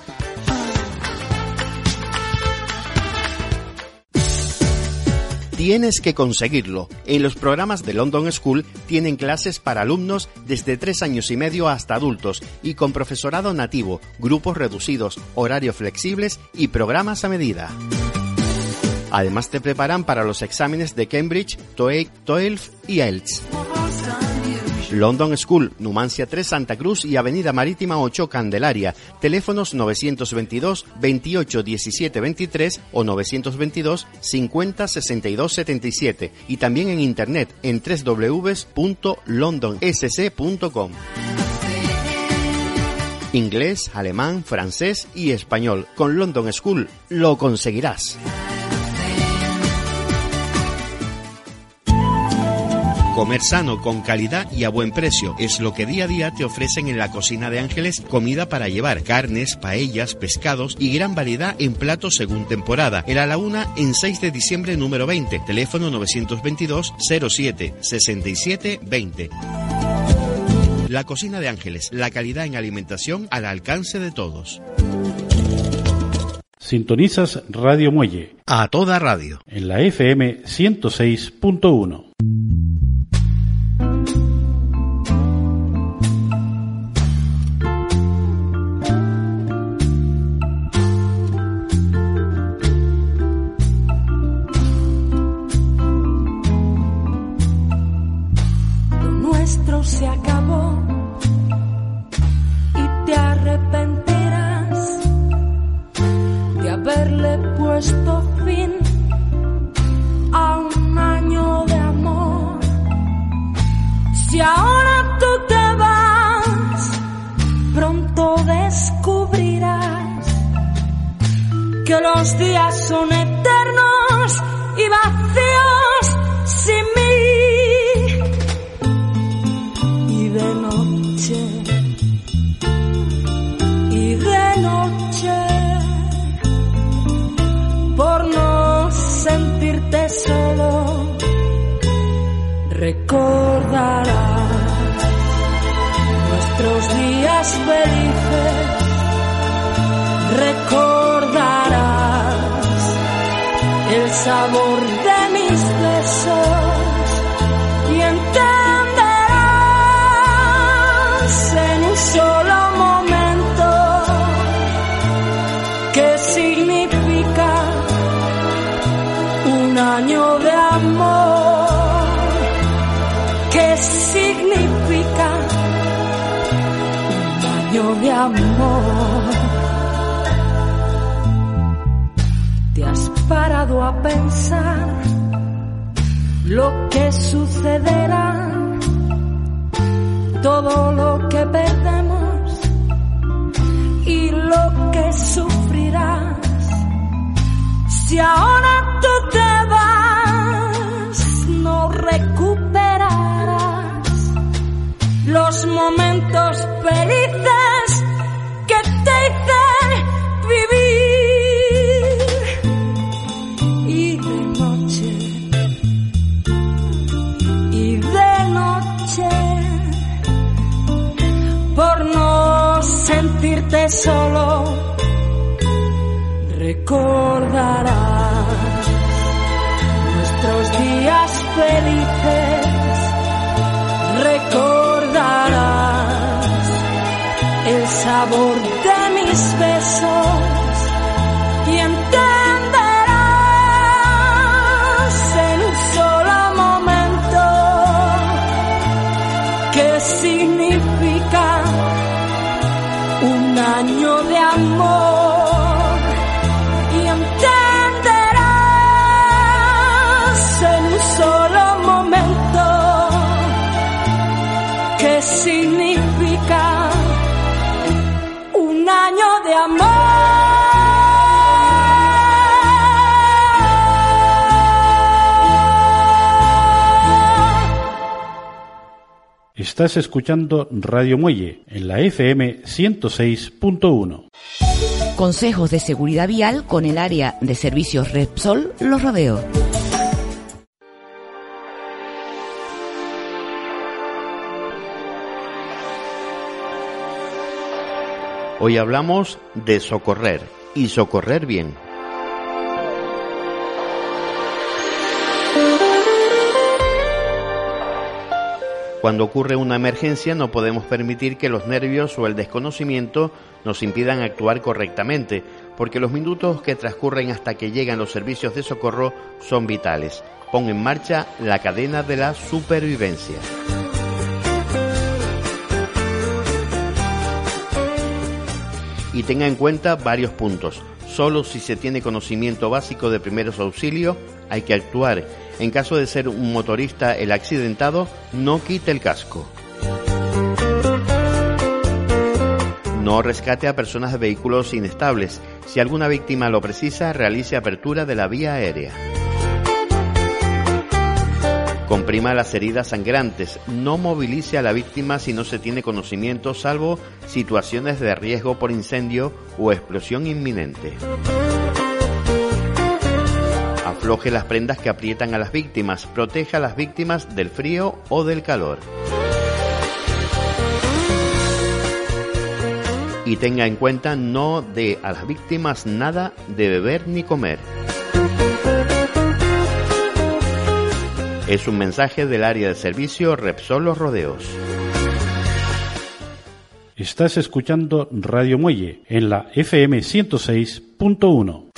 Tienes que conseguirlo. En los programas de London School tienen clases para alumnos desde tres años y medio hasta adultos y con profesorado nativo, grupos reducidos, horarios flexibles y programas a medida. Además te preparan para los exámenes de Cambridge, TOEIC, TOEFL y IELTS. London School, Numancia 3 Santa Cruz y Avenida Marítima 8 Candelaria. Teléfonos 922 28 17 23 o 922 50 62 77 y también en internet en www.londonsc.com. Inglés, alemán, francés y español. Con London School lo conseguirás. Comer sano, con calidad y a buen precio es lo que día a día te ofrecen en la cocina de Ángeles comida para llevar, carnes, paellas, pescados y gran variedad en platos según temporada. En la Laguna en 6 de diciembre número 20, teléfono 922 07 67 20. La cocina de Ángeles, la calidad en alimentación al alcance de todos.
Sintonizas Radio Muelle.
A toda radio.
En la FM 106.1.
que los días son eternos y vacíos sin mí. Y de noche, y de noche, por no sentirte solo, recordarás nuestros días felices, sabor de mis besos pensar lo que sucederá, todo lo que perdemos y lo que sufrirás. Si ahora tú te vas, no recuperarás los momentos felices felices, recordarás el sabor de mis besos
Estás escuchando Radio Muelle en la FM 106.1.
Consejos de seguridad vial con el área de servicios Repsol Los Rodeos.
Hoy hablamos de socorrer y socorrer bien. Cuando ocurre una emergencia no podemos permitir que los nervios o el desconocimiento nos impidan actuar correctamente, porque los minutos que transcurren hasta que llegan los servicios de socorro son vitales. Pon en marcha la cadena de la supervivencia. y tenga en cuenta varios puntos. Solo si se tiene conocimiento básico de primeros auxilios hay que actuar. En caso de ser un motorista el accidentado, no quite el casco. No rescate a personas de vehículos inestables. Si alguna víctima lo precisa, realice apertura de la vía aérea. Comprima las heridas sangrantes. No movilice a la víctima si no se tiene conocimiento, salvo situaciones de riesgo por incendio o explosión inminente. Afloje las prendas que aprietan a las víctimas. Proteja a las víctimas del frío o del calor. Y tenga en cuenta no dé a las víctimas nada de beber ni comer. Es un mensaje del área de servicio Repsol Los Rodeos.
Estás escuchando Radio Muelle en la FM 106.1.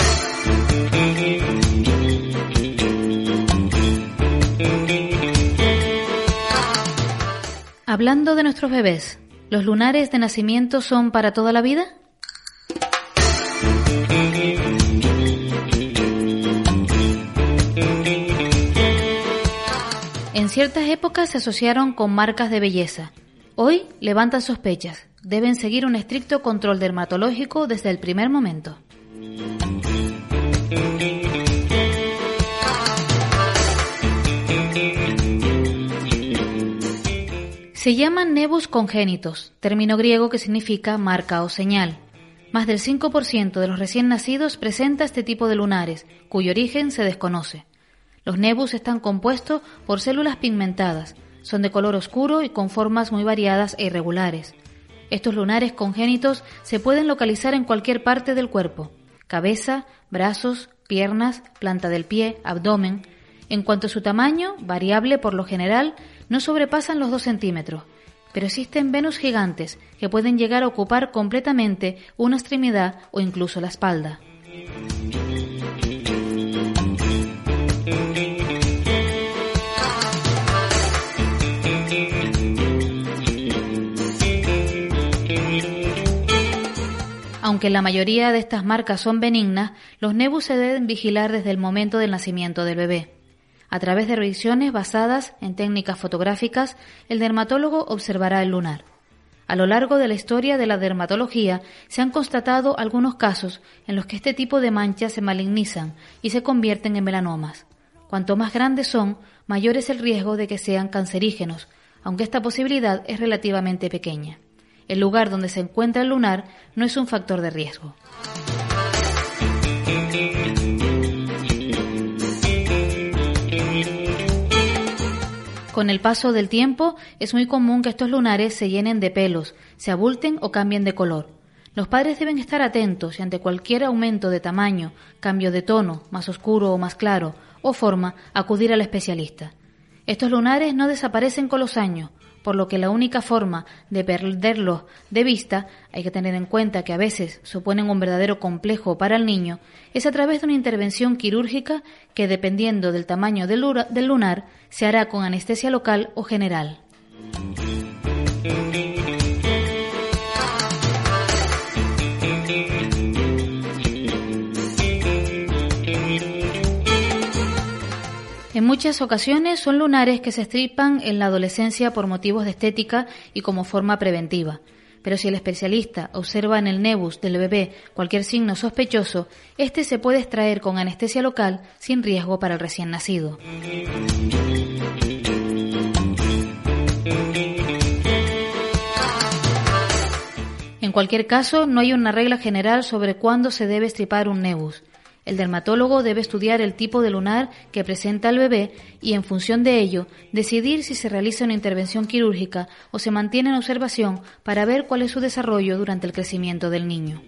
Hablando de nuestros bebés, ¿los lunares de nacimiento son para toda la vida? En ciertas épocas se asociaron con marcas de belleza. Hoy levantan sospechas. Deben seguir un estricto control dermatológico desde el primer momento. Se llaman nebus congénitos, término griego que significa marca o señal. Más del 5% de los recién nacidos presenta este tipo de lunares, cuyo origen se desconoce. Los nebus están compuestos por células pigmentadas, son de color oscuro y con formas muy variadas e irregulares. Estos lunares congénitos se pueden localizar en cualquier parte del cuerpo, cabeza, brazos, piernas, planta del pie, abdomen. En cuanto a su tamaño, variable por lo general, no sobrepasan los 2 centímetros, pero existen Venus gigantes que pueden llegar a ocupar completamente una extremidad o incluso la espalda. Aunque la mayoría de estas marcas son benignas, los nebus se deben vigilar desde el momento del nacimiento del bebé. A través de revisiones basadas en técnicas fotográficas, el dermatólogo observará el lunar. A lo largo de la historia de la dermatología se han constatado algunos casos en los que este tipo de manchas se malignizan y se convierten en melanomas. Cuanto más grandes son, mayor es el riesgo de que sean cancerígenos, aunque esta posibilidad es relativamente pequeña. El lugar donde se encuentra el lunar no es un factor de riesgo. Con el paso del tiempo es muy común que estos lunares se llenen de pelos, se abulten o cambien de color. Los padres deben estar atentos y ante cualquier aumento de tamaño, cambio de tono, más oscuro o más claro, o forma, acudir al especialista. Estos lunares no desaparecen con los años, por lo que la única forma de perderlos de vista, hay que tener en cuenta que a veces suponen un verdadero complejo para el niño, es a través de una intervención quirúrgica que, dependiendo del tamaño del lunar, se hará con anestesia local o general. En muchas ocasiones son lunares que se estripan en la adolescencia por motivos de estética y como forma preventiva. Pero si el especialista observa en el nebus del bebé cualquier signo sospechoso, este se puede extraer con anestesia local sin riesgo para el recién nacido. En cualquier caso, no hay una regla general sobre cuándo se debe estripar un nebus. El dermatólogo debe estudiar el tipo de lunar que presenta el bebé y, en función de ello, decidir si se realiza una intervención quirúrgica o se mantiene en observación para ver cuál es su desarrollo durante el crecimiento del niño.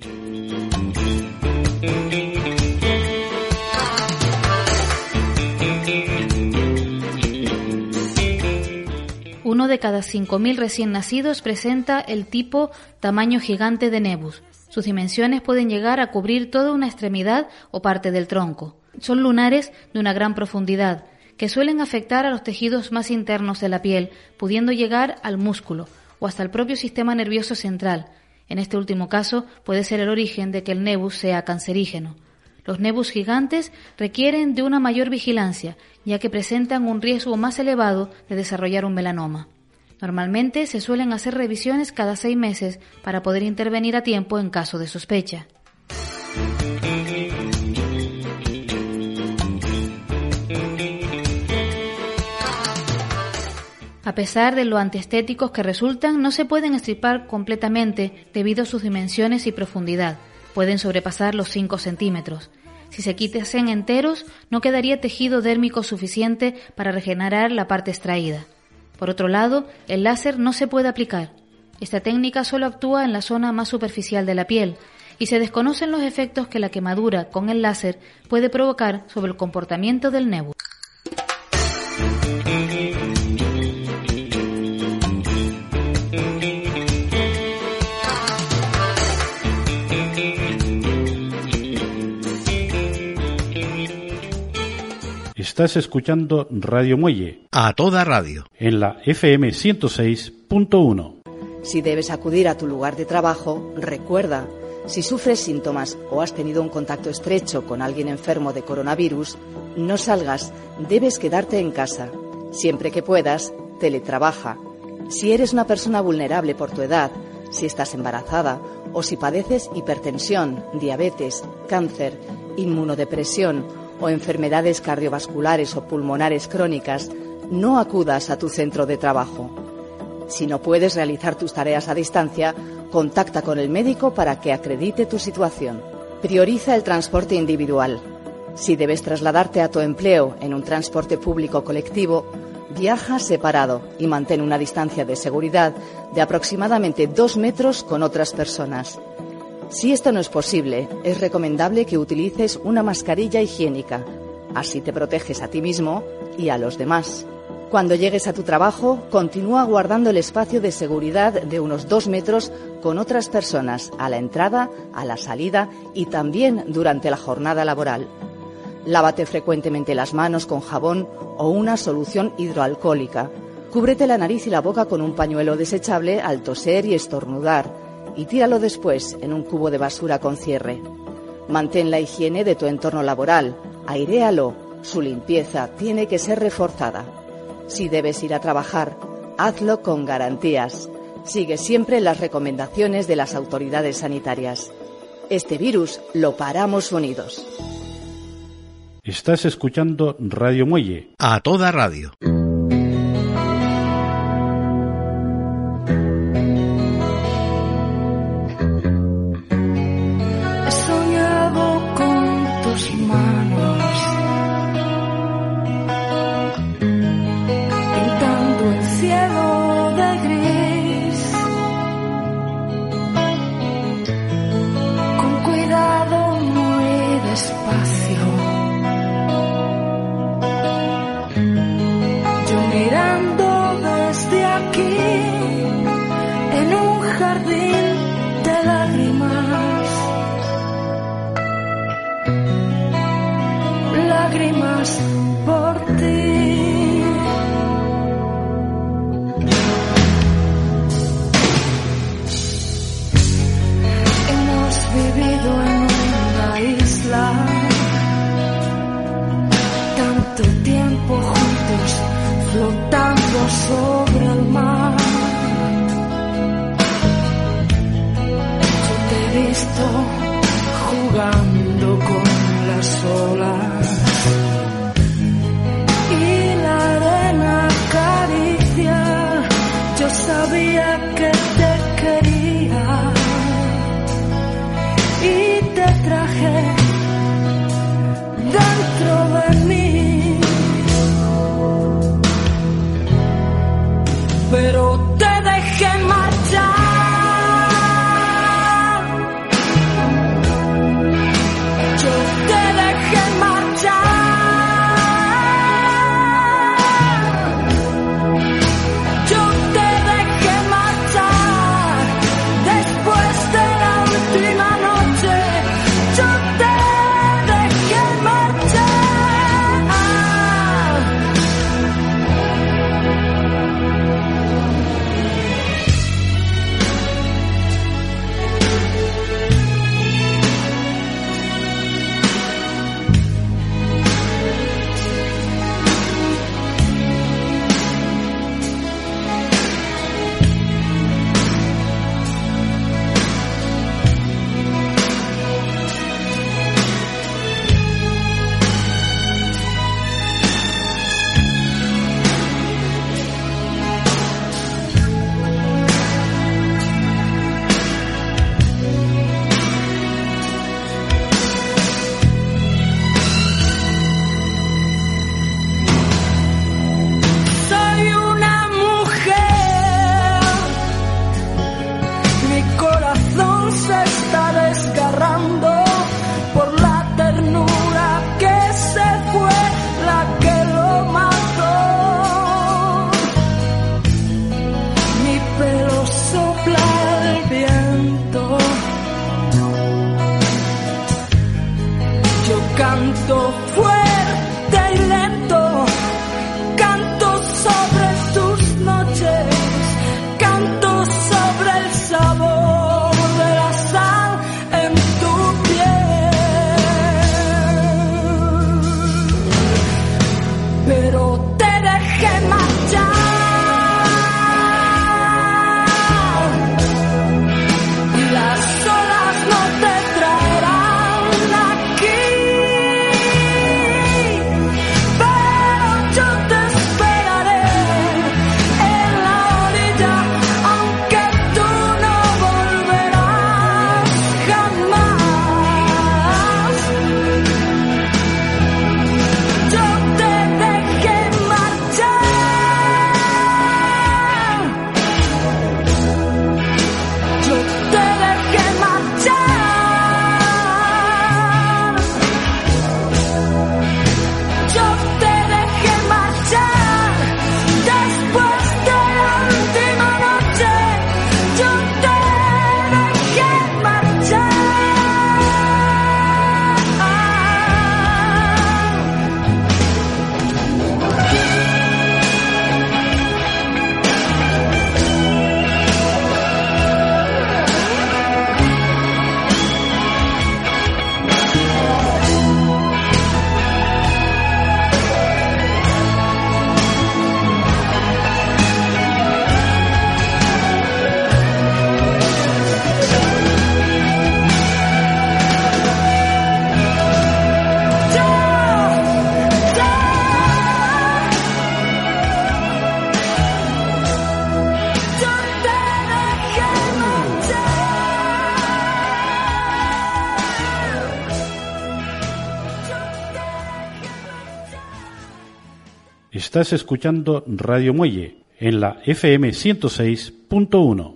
Uno de cada 5.000 recién nacidos presenta el tipo tamaño gigante de nebus, sus dimensiones pueden llegar a cubrir toda una extremidad o parte del tronco. Son lunares de una gran profundidad, que suelen afectar a los tejidos más internos de la piel, pudiendo llegar al músculo o hasta el propio sistema nervioso central. En este último caso puede ser el origen de que el nebus sea cancerígeno. Los nebus gigantes requieren de una mayor vigilancia, ya que presentan un riesgo más elevado de desarrollar un melanoma. Normalmente se suelen hacer revisiones cada seis meses para poder intervenir a tiempo en caso de sospecha. A pesar de lo antiestéticos que resultan, no se pueden estripar completamente debido a sus dimensiones y profundidad. Pueden sobrepasar los 5 centímetros. Si se quitasen enteros, no quedaría tejido dérmico suficiente para regenerar la parte extraída. Por otro lado, el láser no se puede aplicar. Esta técnica solo actúa en la zona más superficial de la piel y se desconocen los efectos que la quemadura con el láser puede provocar sobre el comportamiento del nebus.
Estás escuchando Radio Muelle.
A toda radio.
En la FM 106.1.
Si debes acudir a tu lugar de trabajo, recuerda, si sufres síntomas o has tenido un contacto estrecho con alguien enfermo de coronavirus, no salgas, debes quedarte en casa. Siempre que puedas, teletrabaja. Si eres una persona vulnerable por tu edad, si estás embarazada o si padeces hipertensión, diabetes, cáncer, inmunodepresión o enfermedades cardiovasculares o pulmonares crónicas, no acudas a tu centro de trabajo. Si no puedes realizar tus tareas a distancia, contacta con el médico para que acredite tu situación. Prioriza el transporte individual. Si debes trasladarte a tu empleo en un transporte público colectivo, viaja separado y mantén una distancia de seguridad de aproximadamente dos metros con otras personas. Si esto no es posible, es recomendable que utilices una mascarilla higiénica. Así te proteges a ti mismo y a los demás. Cuando llegues a tu trabajo, continúa guardando el espacio de seguridad de unos dos metros con otras personas a la entrada, a la salida y también durante la jornada laboral. Lávate frecuentemente las manos con jabón o una solución hidroalcohólica. Cúbrete la nariz y la boca con un pañuelo desechable al toser y estornudar y tíralo después en un cubo de basura con cierre. Mantén la higiene de tu entorno laboral, airéalo, su limpieza tiene que ser reforzada. Si debes ir a trabajar, hazlo con garantías. Sigue siempre las recomendaciones de las autoridades sanitarias. Este virus lo paramos unidos.
Estás escuchando Radio Muelle.
A toda radio.
control. En la
FM 106.1.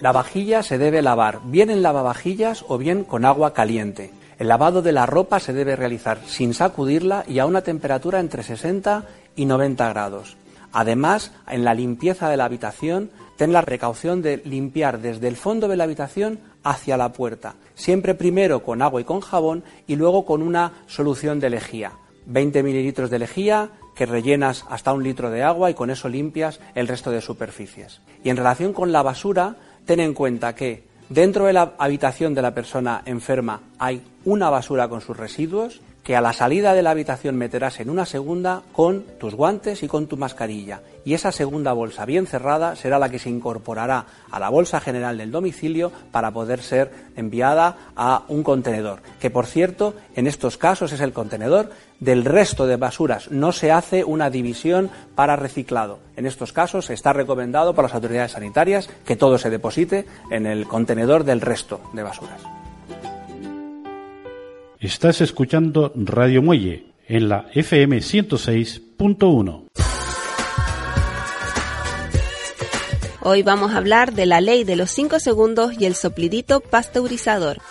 La vajilla se debe lavar bien en lavavajillas o bien con agua caliente. El lavado de la ropa se debe realizar sin sacudirla y a una temperatura entre 60 y 90 grados. Además, en la limpieza de la habitación, ten la precaución de limpiar desde el fondo de la habitación hacia la puerta, siempre primero con agua y con jabón y luego con una solución de lejía. 20 mililitros de lejía que rellenas hasta un litro de agua y con eso limpias el resto de superficies. Y en relación con la basura, ten en cuenta que dentro de la habitación de la persona enferma hay una basura con sus residuos, que a la salida de la habitación meterás en una segunda con tus guantes y con tu mascarilla. Y esa segunda bolsa bien cerrada será la que se incorporará a la bolsa general del domicilio para poder ser enviada a un contenedor. Que por cierto, en estos casos es el contenedor del resto de basuras. No se hace una división para reciclado. En estos casos está recomendado por las autoridades sanitarias que todo se deposite en el contenedor del resto de basuras.
Estás escuchando Radio Muelle en la FM 106.1.
Hoy vamos a hablar de la ley de los 5 segundos y el soplidito pasteurizador.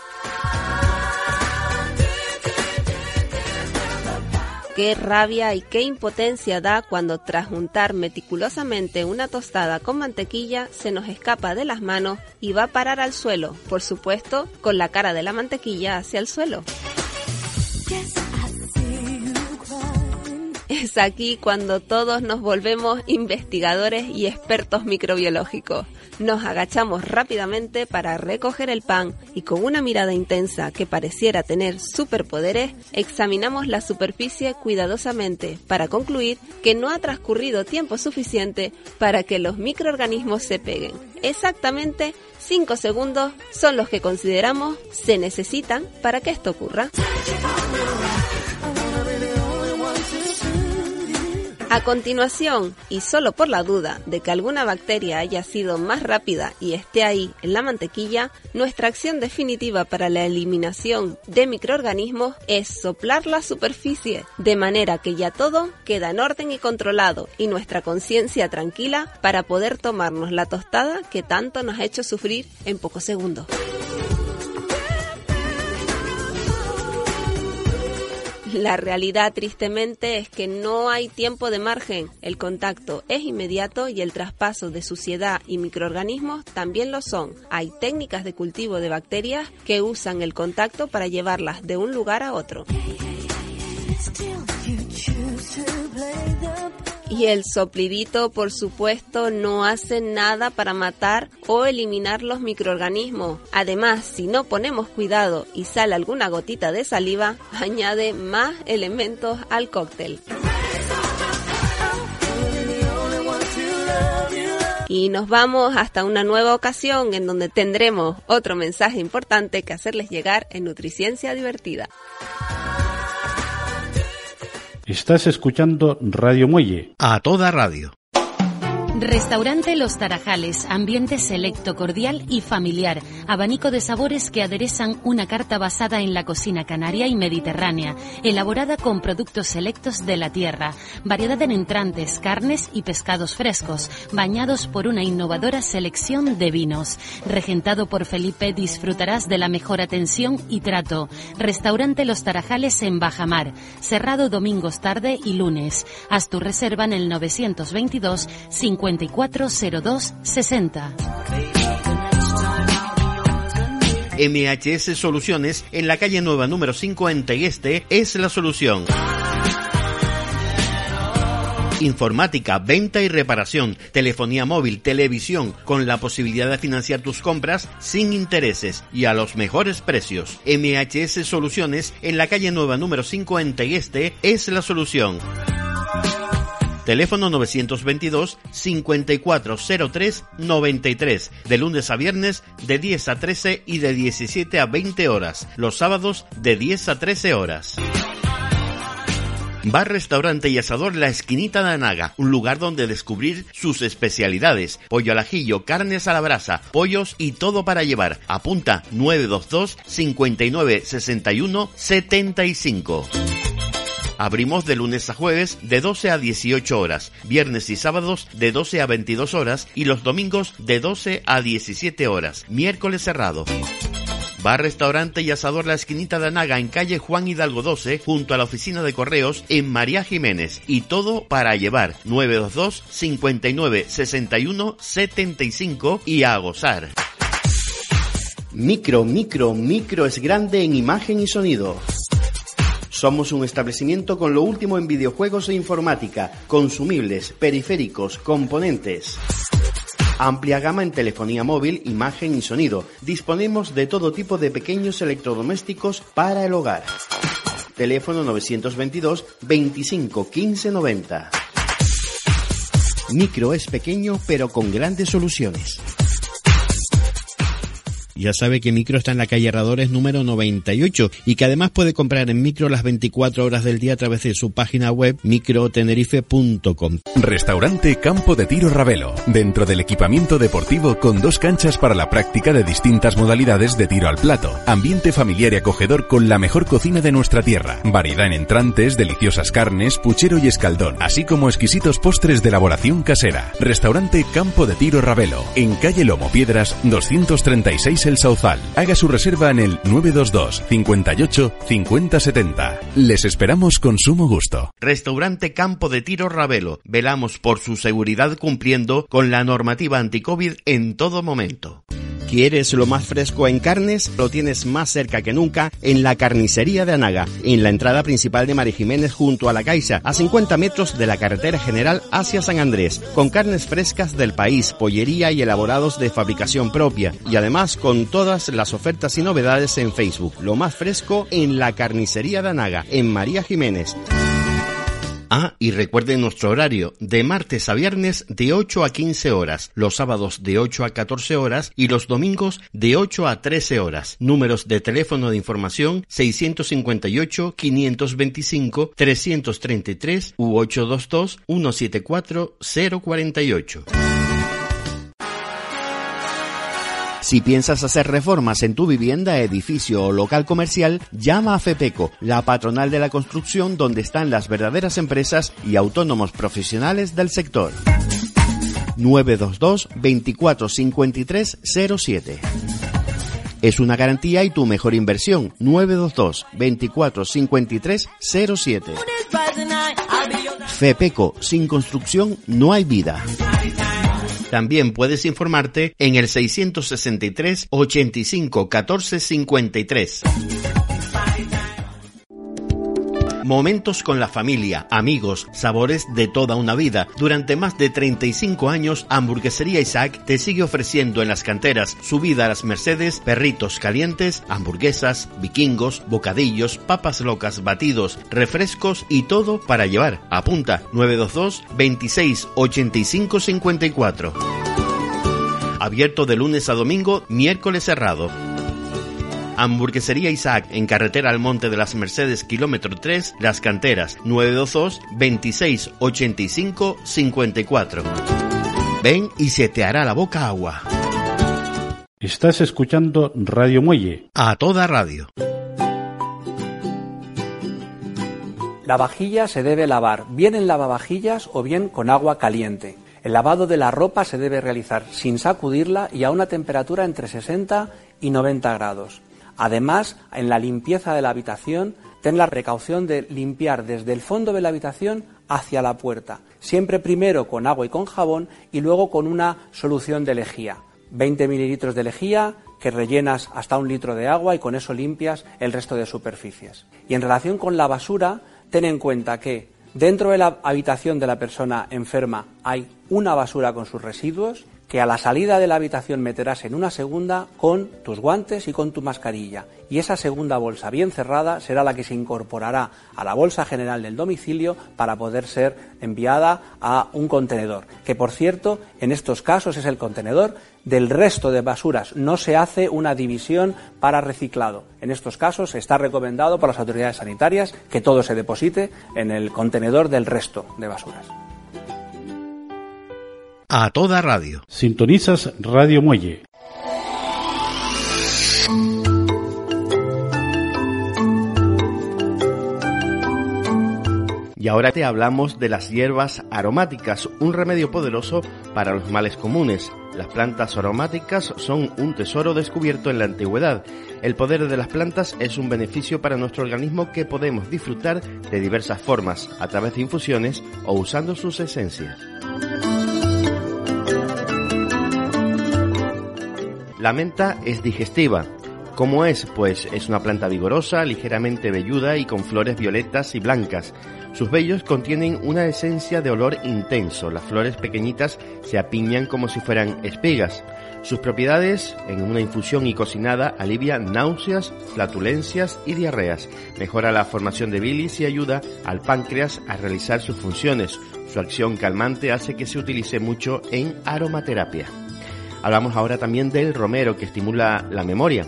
Qué rabia y qué impotencia da cuando tras juntar meticulosamente una tostada con mantequilla se nos escapa de las manos y va a parar al suelo, por supuesto, con la cara de la mantequilla hacia el suelo. Es aquí cuando todos nos volvemos investigadores y expertos microbiológicos. Nos agachamos rápidamente para recoger el pan y con una mirada intensa que pareciera tener superpoderes, examinamos la superficie cuidadosamente para concluir que no ha transcurrido tiempo suficiente para que los microorganismos se peguen. Exactamente 5 segundos son los que consideramos se necesitan para que esto ocurra. A continuación, y solo por la duda de que alguna bacteria haya sido más rápida y esté ahí en la mantequilla, nuestra acción definitiva para la eliminación de microorganismos es soplar la superficie, de manera que ya todo queda en orden y controlado y nuestra conciencia tranquila para poder tomarnos la tostada que tanto nos ha hecho sufrir en pocos segundos. La realidad, tristemente, es que no hay tiempo de margen. El contacto es inmediato y el traspaso de suciedad y microorganismos también lo son. Hay técnicas de cultivo de bacterias que usan el contacto para llevarlas de un lugar a otro. Y el soplidito, por supuesto, no hace nada para matar o eliminar los microorganismos. Además, si no ponemos cuidado y sale alguna gotita de saliva, [laughs] añade más elementos al cóctel. Y nos vamos hasta una nueva ocasión en donde tendremos otro mensaje importante que hacerles llegar en Nutriciencia Divertida.
Estás escuchando Radio Muelle.
A toda radio.
Restaurante Los Tarajales, ambiente selecto, cordial y familiar, abanico de sabores que aderezan una carta basada en la cocina canaria y mediterránea, elaborada con productos selectos de la tierra, variedad en entrantes, carnes y pescados frescos, bañados por una innovadora selección de vinos. Regentado por Felipe, disfrutarás de la mejor atención y trato. Restaurante Los Tarajales en Bajamar, cerrado domingos tarde y lunes. Haz tu reserva en el 922 50 540260.
MHS Soluciones en la calle Nueva número 50 y este es la solución. Informática, venta y reparación, telefonía móvil, televisión, con la posibilidad de financiar tus compras sin intereses y a los mejores precios. MHS Soluciones en la calle Nueva número 50 y este es la solución. Teléfono 922 5403 93. De lunes a viernes de 10 a 13 y de 17 a 20 horas. Los sábados de 10 a 13 horas. Bar, restaurante y asador La Esquinita de Anaga, un lugar donde descubrir sus especialidades, pollo al ajillo, carnes a la brasa, pollos y todo para llevar. Apunta 922 59 61 75. Abrimos de lunes a jueves de 12 a 18 horas, viernes y sábados de 12 a 22 horas y los domingos de 12 a 17 horas. Miércoles cerrado. Bar, restaurante y asador La Esquinita de Anaga en calle Juan Hidalgo 12, junto a la oficina de correos en María Jiménez. Y todo para llevar 922 59 61 75 y a gozar. Micro, micro, micro es grande en imagen y sonido. Somos un establecimiento con lo último en videojuegos e informática, consumibles, periféricos, componentes. Amplia gama en telefonía móvil, imagen y sonido. Disponemos de todo tipo de pequeños electrodomésticos para el hogar. Teléfono 922 25 15 90. Micro es pequeño pero con grandes soluciones. Ya sabe que Micro está en la calle Herradores número 98 y que además puede comprar en Micro las 24 horas del día a través de su página web microtenerife.com.
Restaurante Campo de Tiro Ravelo. Dentro del equipamiento deportivo con dos canchas para la práctica de distintas modalidades de tiro al plato. Ambiente familiar y acogedor con la mejor cocina de nuestra tierra. Variedad en entrantes, deliciosas carnes, puchero y escaldón, así como exquisitos postres de elaboración casera. Restaurante Campo de Tiro Ravelo. En calle Lomo Piedras 236 el Sauzal. Haga su reserva en el 922 58 50 70. Les esperamos con sumo gusto.
Restaurante Campo de Tiro Ravelo. Velamos por su seguridad cumpliendo con la normativa anti-COVID en todo momento. ¿Quieres lo más fresco en carnes? Lo tienes más cerca que nunca en la carnicería de Anaga, en la entrada principal de Mari Jiménez junto a la Caixa, a 50 metros de la carretera general hacia San Andrés, con carnes frescas del país, pollería y elaborados de fabricación propia, y además con todas las ofertas y novedades en Facebook. Lo más fresco en la carnicería de Anaga, en María Jiménez. Ah, y recuerden nuestro horario, de martes a viernes de 8 a 15 horas, los sábados de 8 a 14 horas y los domingos de 8 a 13 horas. Números de teléfono de información 658 525 333 u 822 174 048. Si piensas hacer reformas en tu vivienda, edificio o local comercial, llama a FEPECO, la patronal de la construcción donde están las verdaderas empresas y autónomos profesionales del sector. 922 24 53 07. Es una garantía y tu mejor inversión. 922 24 53 07. FEPECO, sin construcción no hay vida. También puedes informarte en el 663 85 14 53. Momentos con la familia, amigos, sabores de toda una vida. Durante más de 35 años, Hamburguesería Isaac te sigue ofreciendo en las canteras subida a las Mercedes, perritos calientes, hamburguesas, vikingos, bocadillos, papas locas, batidos, refrescos y todo para llevar. Apunta 922 26 85 54. Abierto de lunes a domingo, miércoles cerrado. Hamburguesería Isaac en carretera al Monte de las Mercedes, kilómetro 3, Las Canteras, 922 26 85 54. Ven y se te hará la boca agua.
Estás escuchando Radio Muelle.
A toda radio.
La vajilla se debe lavar bien en lavavajillas o bien con agua caliente. El lavado de la ropa se debe realizar sin sacudirla y a una temperatura entre 60 y 90 grados. Además, en la limpieza de la habitación, ten la precaución de limpiar desde el fondo de la habitación hacia la puerta, siempre primero con agua y con jabón y luego con una solución de lejía. 20 mililitros de lejía que rellenas hasta un litro de agua y con eso limpias el resto de superficies. Y en relación con la basura, ten en cuenta que dentro de la habitación de la persona enferma hay una basura con sus residuos que a la salida de la habitación meterás en una segunda con tus guantes y con tu mascarilla. Y esa segunda bolsa bien cerrada será la que se incorporará a la bolsa general del domicilio para poder ser enviada a un contenedor. Que por cierto, en estos casos es el contenedor del resto de basuras. No se hace una división para reciclado. En estos casos está recomendado por las autoridades sanitarias que todo se deposite en el contenedor del resto de basuras
a toda radio.
Sintonizas Radio Muelle.
Y ahora te hablamos de las hierbas aromáticas, un remedio poderoso para los males comunes. Las plantas aromáticas son un tesoro descubierto en la antigüedad. El poder de las plantas es un beneficio para nuestro organismo que podemos disfrutar de diversas formas, a través de infusiones o usando sus esencias. La menta es digestiva, ¿Cómo es? Pues es una planta vigorosa, ligeramente velluda y con flores violetas y blancas. Sus vellos contienen una esencia de olor intenso. Las flores pequeñitas se apiñan como si fueran espigas. Sus propiedades, en una infusión y cocinada, alivia náuseas, flatulencias y diarreas. Mejora la formación de bilis y ayuda al páncreas a realizar sus funciones. Su acción calmante hace que se utilice mucho en aromaterapia. Hablamos ahora también del romero que estimula la memoria.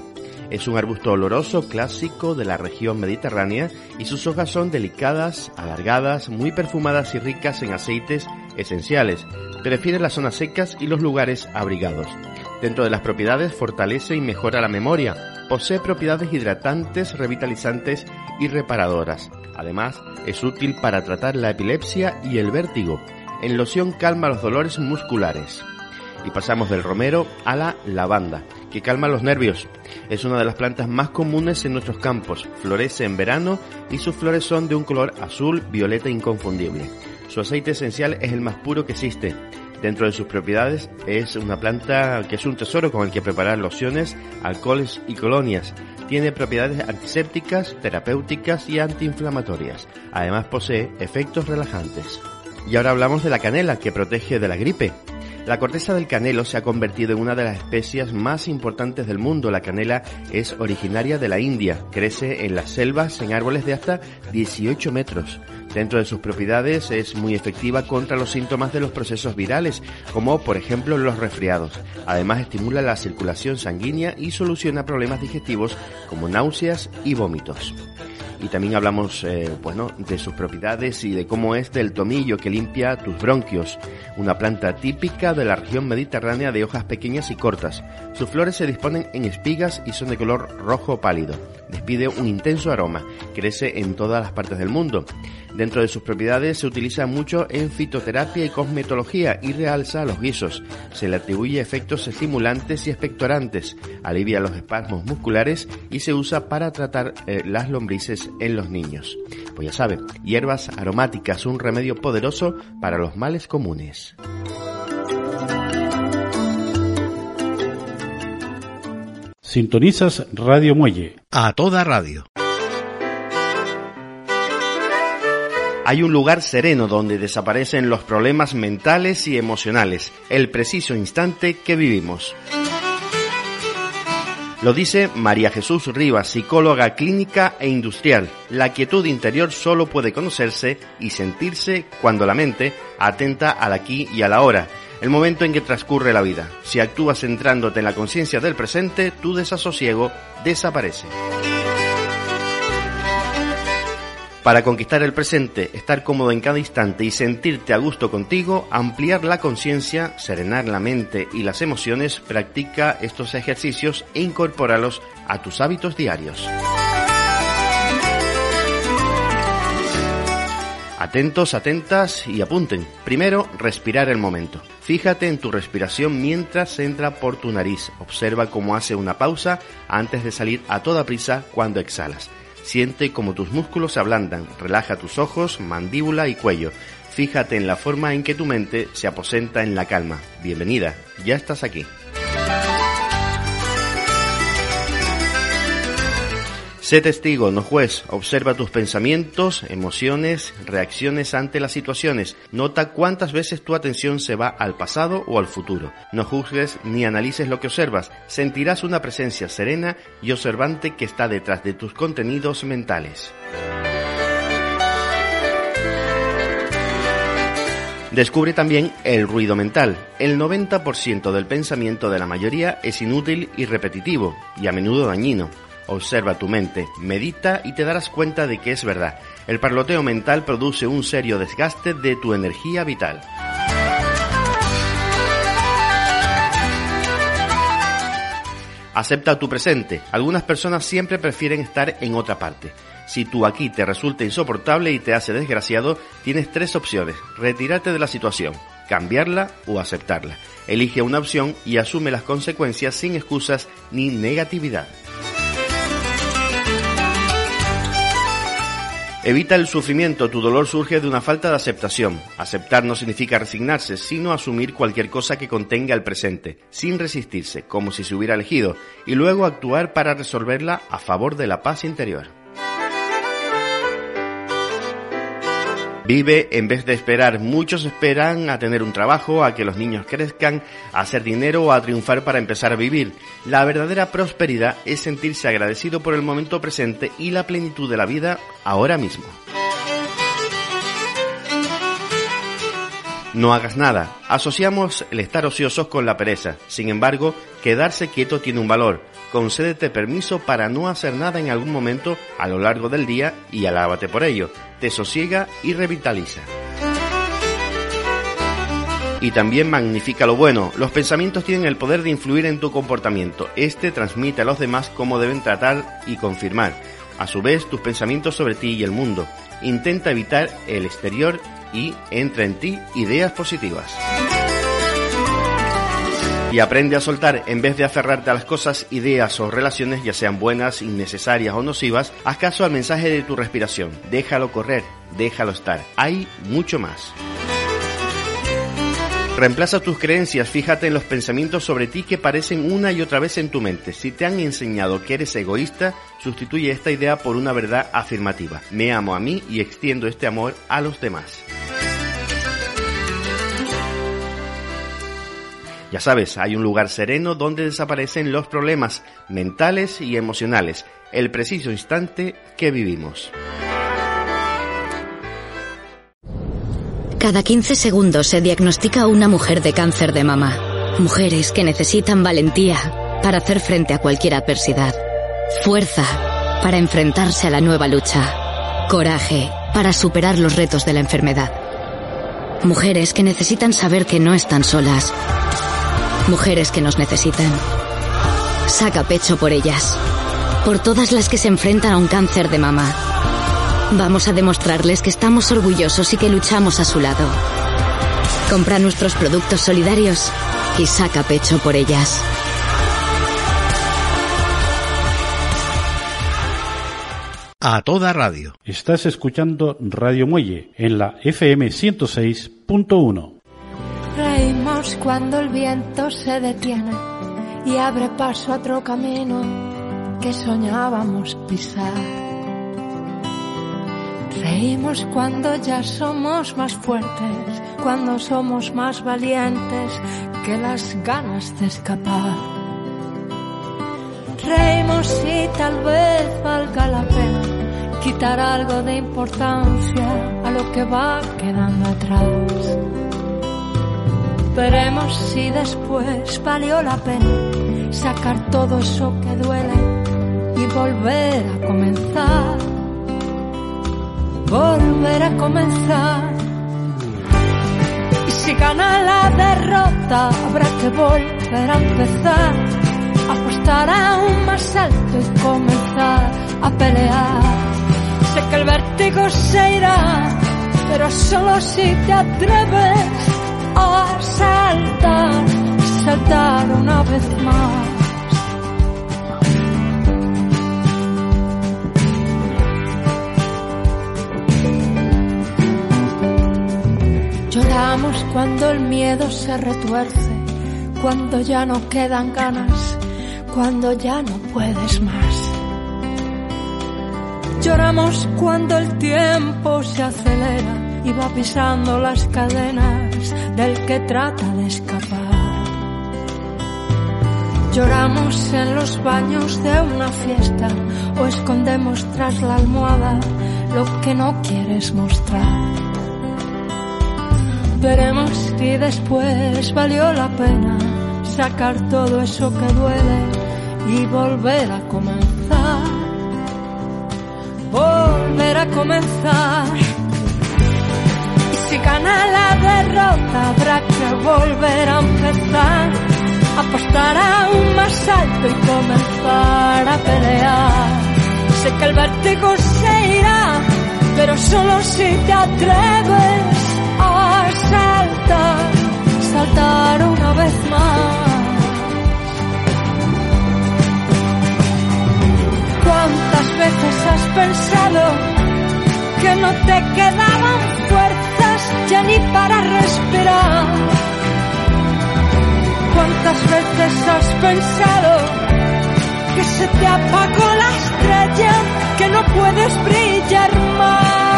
Es un arbusto oloroso clásico de la región mediterránea y sus hojas son delicadas, alargadas, muy perfumadas y ricas en aceites esenciales. Prefiere las zonas secas y los lugares abrigados. Dentro de las propiedades fortalece y mejora la memoria. Posee propiedades hidratantes, revitalizantes y reparadoras. Además, es útil para tratar la epilepsia y el vértigo. En loción calma los dolores musculares. Y pasamos del romero a la lavanda que calma los nervios. Es una de las plantas más comunes en nuestros campos. Florece en verano y sus flores son de un color azul violeta inconfundible. Su aceite esencial es el más puro que existe. Dentro de sus propiedades es una planta que es un tesoro con el que preparar lociones, alcoholes y colonias. Tiene propiedades antisépticas, terapéuticas y antiinflamatorias. Además posee efectos relajantes. Y ahora hablamos de la canela que protege de la gripe. La corteza del canelo se ha convertido en una de las especias más importantes del mundo. La canela es originaria de la India, crece en las selvas en árboles de hasta 18 metros. Dentro de sus propiedades es muy efectiva contra los síntomas de los procesos virales, como por ejemplo los resfriados. Además estimula la circulación sanguínea y soluciona problemas digestivos como náuseas y vómitos y también hablamos eh, bueno, de sus propiedades y de cómo es del tomillo que limpia tus bronquios, una planta típica de la región mediterránea de hojas pequeñas y cortas. Sus flores se disponen en espigas y son de color rojo pálido. Despide un intenso aroma, crece en todas las partes del mundo. Dentro de sus propiedades se utiliza mucho en fitoterapia y cosmetología y realza los guisos. Se le atribuye efectos estimulantes y expectorantes, alivia los espasmos musculares y se usa para tratar eh, las lombrices en los niños. Pues ya saben, hierbas aromáticas, un remedio poderoso para los males comunes.
Sintonizas Radio Muelle.
A toda radio. Hay un lugar sereno donde desaparecen los problemas mentales y emocionales, el preciso instante que vivimos. Lo dice María Jesús Rivas, psicóloga clínica e industrial. La quietud interior solo puede conocerse y sentirse cuando la mente atenta al aquí y a la hora, el momento en que transcurre la vida. Si actúas centrándote en la conciencia del presente, tu desasosiego desaparece. Para conquistar el presente, estar cómodo en cada instante y sentirte a gusto contigo, ampliar la conciencia, serenar la mente y las emociones, practica estos ejercicios e incorpóralos a tus hábitos diarios. Atentos, atentas y apunten. Primero, respirar el momento. Fíjate en tu respiración mientras entra por tu nariz. Observa cómo hace una pausa antes de salir a toda prisa cuando exhalas. Siente como tus músculos se ablandan, relaja tus ojos, mandíbula y cuello. Fíjate en la forma en que tu mente se aposenta en la calma. Bienvenida, ya estás aquí. Sé testigo, no juez. Observa tus pensamientos, emociones, reacciones ante las situaciones. Nota cuántas veces tu atención se va al pasado o al futuro. No juzgues ni analices lo que observas. Sentirás una presencia serena y observante que está detrás de tus contenidos mentales. Descubre también el ruido mental. El 90% del pensamiento de la mayoría es inútil y repetitivo, y a menudo dañino. Observa tu mente, medita y te darás cuenta de que es verdad. El parloteo mental produce un serio desgaste de tu energía vital. Acepta tu presente. Algunas personas siempre prefieren estar en otra parte. Si tú aquí te resulta insoportable y te hace desgraciado, tienes tres opciones. Retirarte de la situación, cambiarla o aceptarla. Elige una opción y asume las consecuencias sin excusas ni negatividad. Evita el sufrimiento, tu dolor surge de una falta de aceptación. Aceptar no significa resignarse, sino asumir cualquier cosa que contenga el presente, sin resistirse, como si se hubiera elegido, y luego actuar para resolverla a favor de la paz interior. Vive en vez de esperar. Muchos esperan a tener un trabajo, a que los niños crezcan, a hacer dinero o a triunfar para empezar a vivir. La verdadera prosperidad es sentirse agradecido por el momento presente y la plenitud de la vida ahora mismo. No hagas nada. Asociamos el estar ociosos con la pereza. Sin embargo, quedarse quieto tiene un valor. Concédete permiso para no hacer nada en algún momento a lo largo del día y alábate por ello te sosiega y revitaliza. Y también magnifica lo bueno. Los pensamientos tienen el poder de influir en tu comportamiento. Este transmite a los demás cómo deben tratar y confirmar. A su vez, tus pensamientos sobre ti y el mundo. Intenta evitar el exterior y entra en ti ideas positivas y aprende a soltar en vez de aferrarte a las cosas, ideas o relaciones, ya sean buenas, innecesarias o nocivas, haz caso al mensaje de tu respiración. Déjalo correr, déjalo estar. Hay mucho más. Reemplaza tus creencias, fíjate en los pensamientos sobre ti que parecen una y otra vez en tu mente. Si te han enseñado que eres egoísta, sustituye esta idea por una verdad afirmativa. Me amo a mí y extiendo este amor a los demás. Ya sabes, hay un lugar sereno donde desaparecen los problemas mentales y emocionales, el preciso instante que vivimos.
Cada 15 segundos se diagnostica una mujer de cáncer de mama. Mujeres que necesitan valentía para hacer frente a cualquier adversidad. Fuerza para enfrentarse a la nueva lucha. Coraje para superar los retos de la enfermedad. Mujeres que necesitan saber que no están solas Mujeres que nos necesitan. Saca pecho por ellas. Por todas las que se enfrentan a un cáncer de mama. Vamos a demostrarles que estamos orgullosos y que luchamos a su lado. Compra nuestros productos solidarios y saca pecho por ellas.
A toda radio.
Estás escuchando Radio Muelle en la FM 106.1
cuando el viento se detiene y abre paso a otro camino que soñábamos pisar. Reímos cuando ya somos más fuertes, cuando somos más valientes que las ganas de escapar. Reímos si tal vez valga la pena quitar algo de importancia a lo que va quedando atrás. Veremos si después valió la pena sacar todo eso que duele y volver a comenzar. Volver a comenzar. Y si gana la derrota, habrá que volver a empezar. Apostar aún más alto y comenzar a pelear. Sé que el vértigo se irá, pero solo si te atreves a saltar, saltar una vez más. Lloramos cuando el miedo se retuerce, cuando ya no quedan ganas, cuando ya no puedes más. Lloramos cuando el tiempo se acelera y va pisando las cadenas del que trata de escapar. Lloramos en los baños de una fiesta o escondemos tras la almohada lo que no quieres mostrar. Veremos si después valió la pena sacar todo eso que duele y volver a comenzar. Volver a comenzar si gana la derrota habrá que volver a empezar.
apostar a un más alto y comenzar a pelear. Sé que el vértigo se irá, pero solo si te atreves a saltar, saltar una vez más. ¿Cuántas veces has pensado que no te quedaban fuerzas ya ni para respirar? ¿Cuántas veces has pensado que se te apagó la estrella, que no puedes brillar más?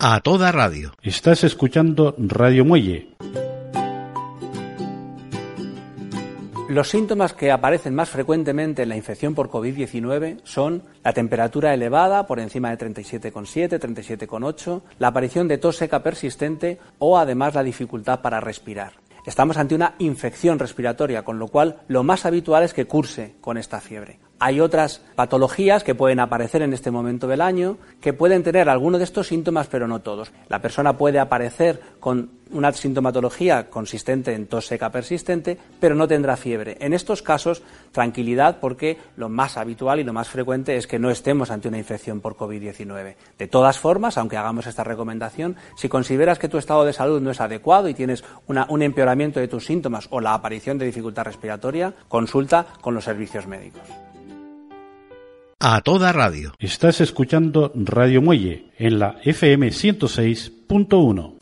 A toda radio.
Estás escuchando Radio Muelle.
Los síntomas que aparecen más frecuentemente en la infección por COVID-19 son la temperatura elevada por encima de 37,7, 37,8, la aparición de tos seca persistente o además la dificultad para respirar. Estamos ante una infección respiratoria, con lo cual lo más habitual es que curse con esta fiebre. Hay otras patologías que pueden aparecer en este momento del año que pueden tener alguno de estos síntomas, pero no todos. La persona puede aparecer con una sintomatología consistente en tos seca persistente, pero no tendrá fiebre. En estos casos, tranquilidad porque lo más habitual y lo más frecuente es que no estemos ante una infección por COVID-19. De todas formas, aunque hagamos esta recomendación, si consideras que tu estado de salud no es adecuado y tienes un empeoramiento de tus síntomas o la aparición de dificultad respiratoria, consulta con los servicios médicos.
A toda radio.
Estás escuchando Radio Muelle en la FM 106.1.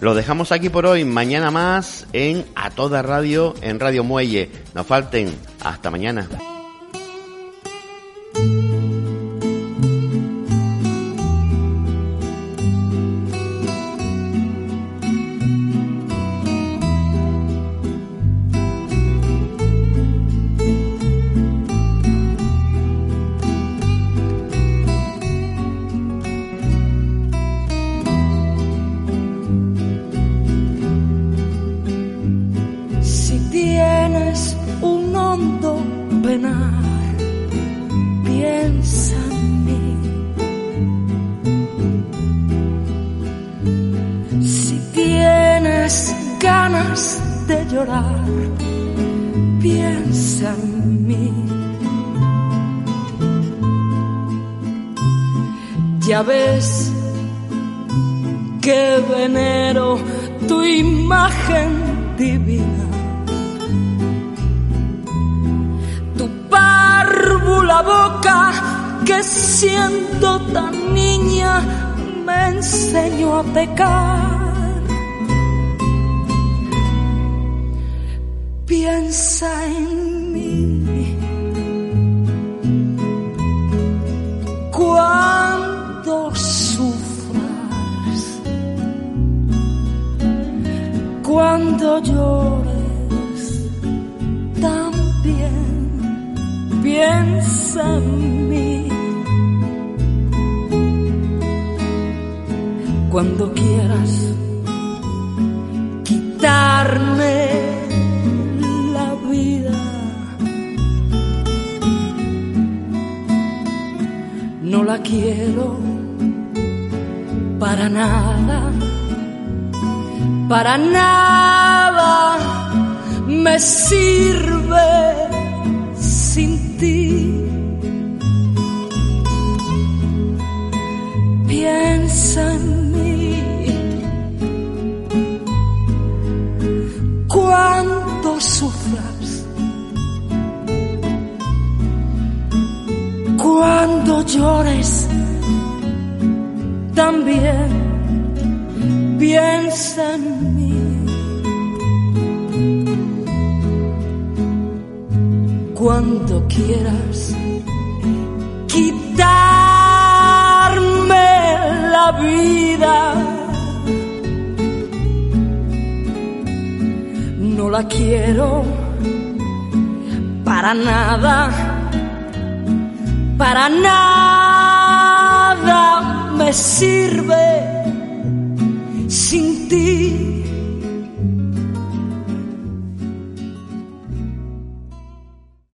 Lo dejamos aquí por hoy. Mañana más en A Toda Radio en Radio Muelle. No falten. Hasta mañana.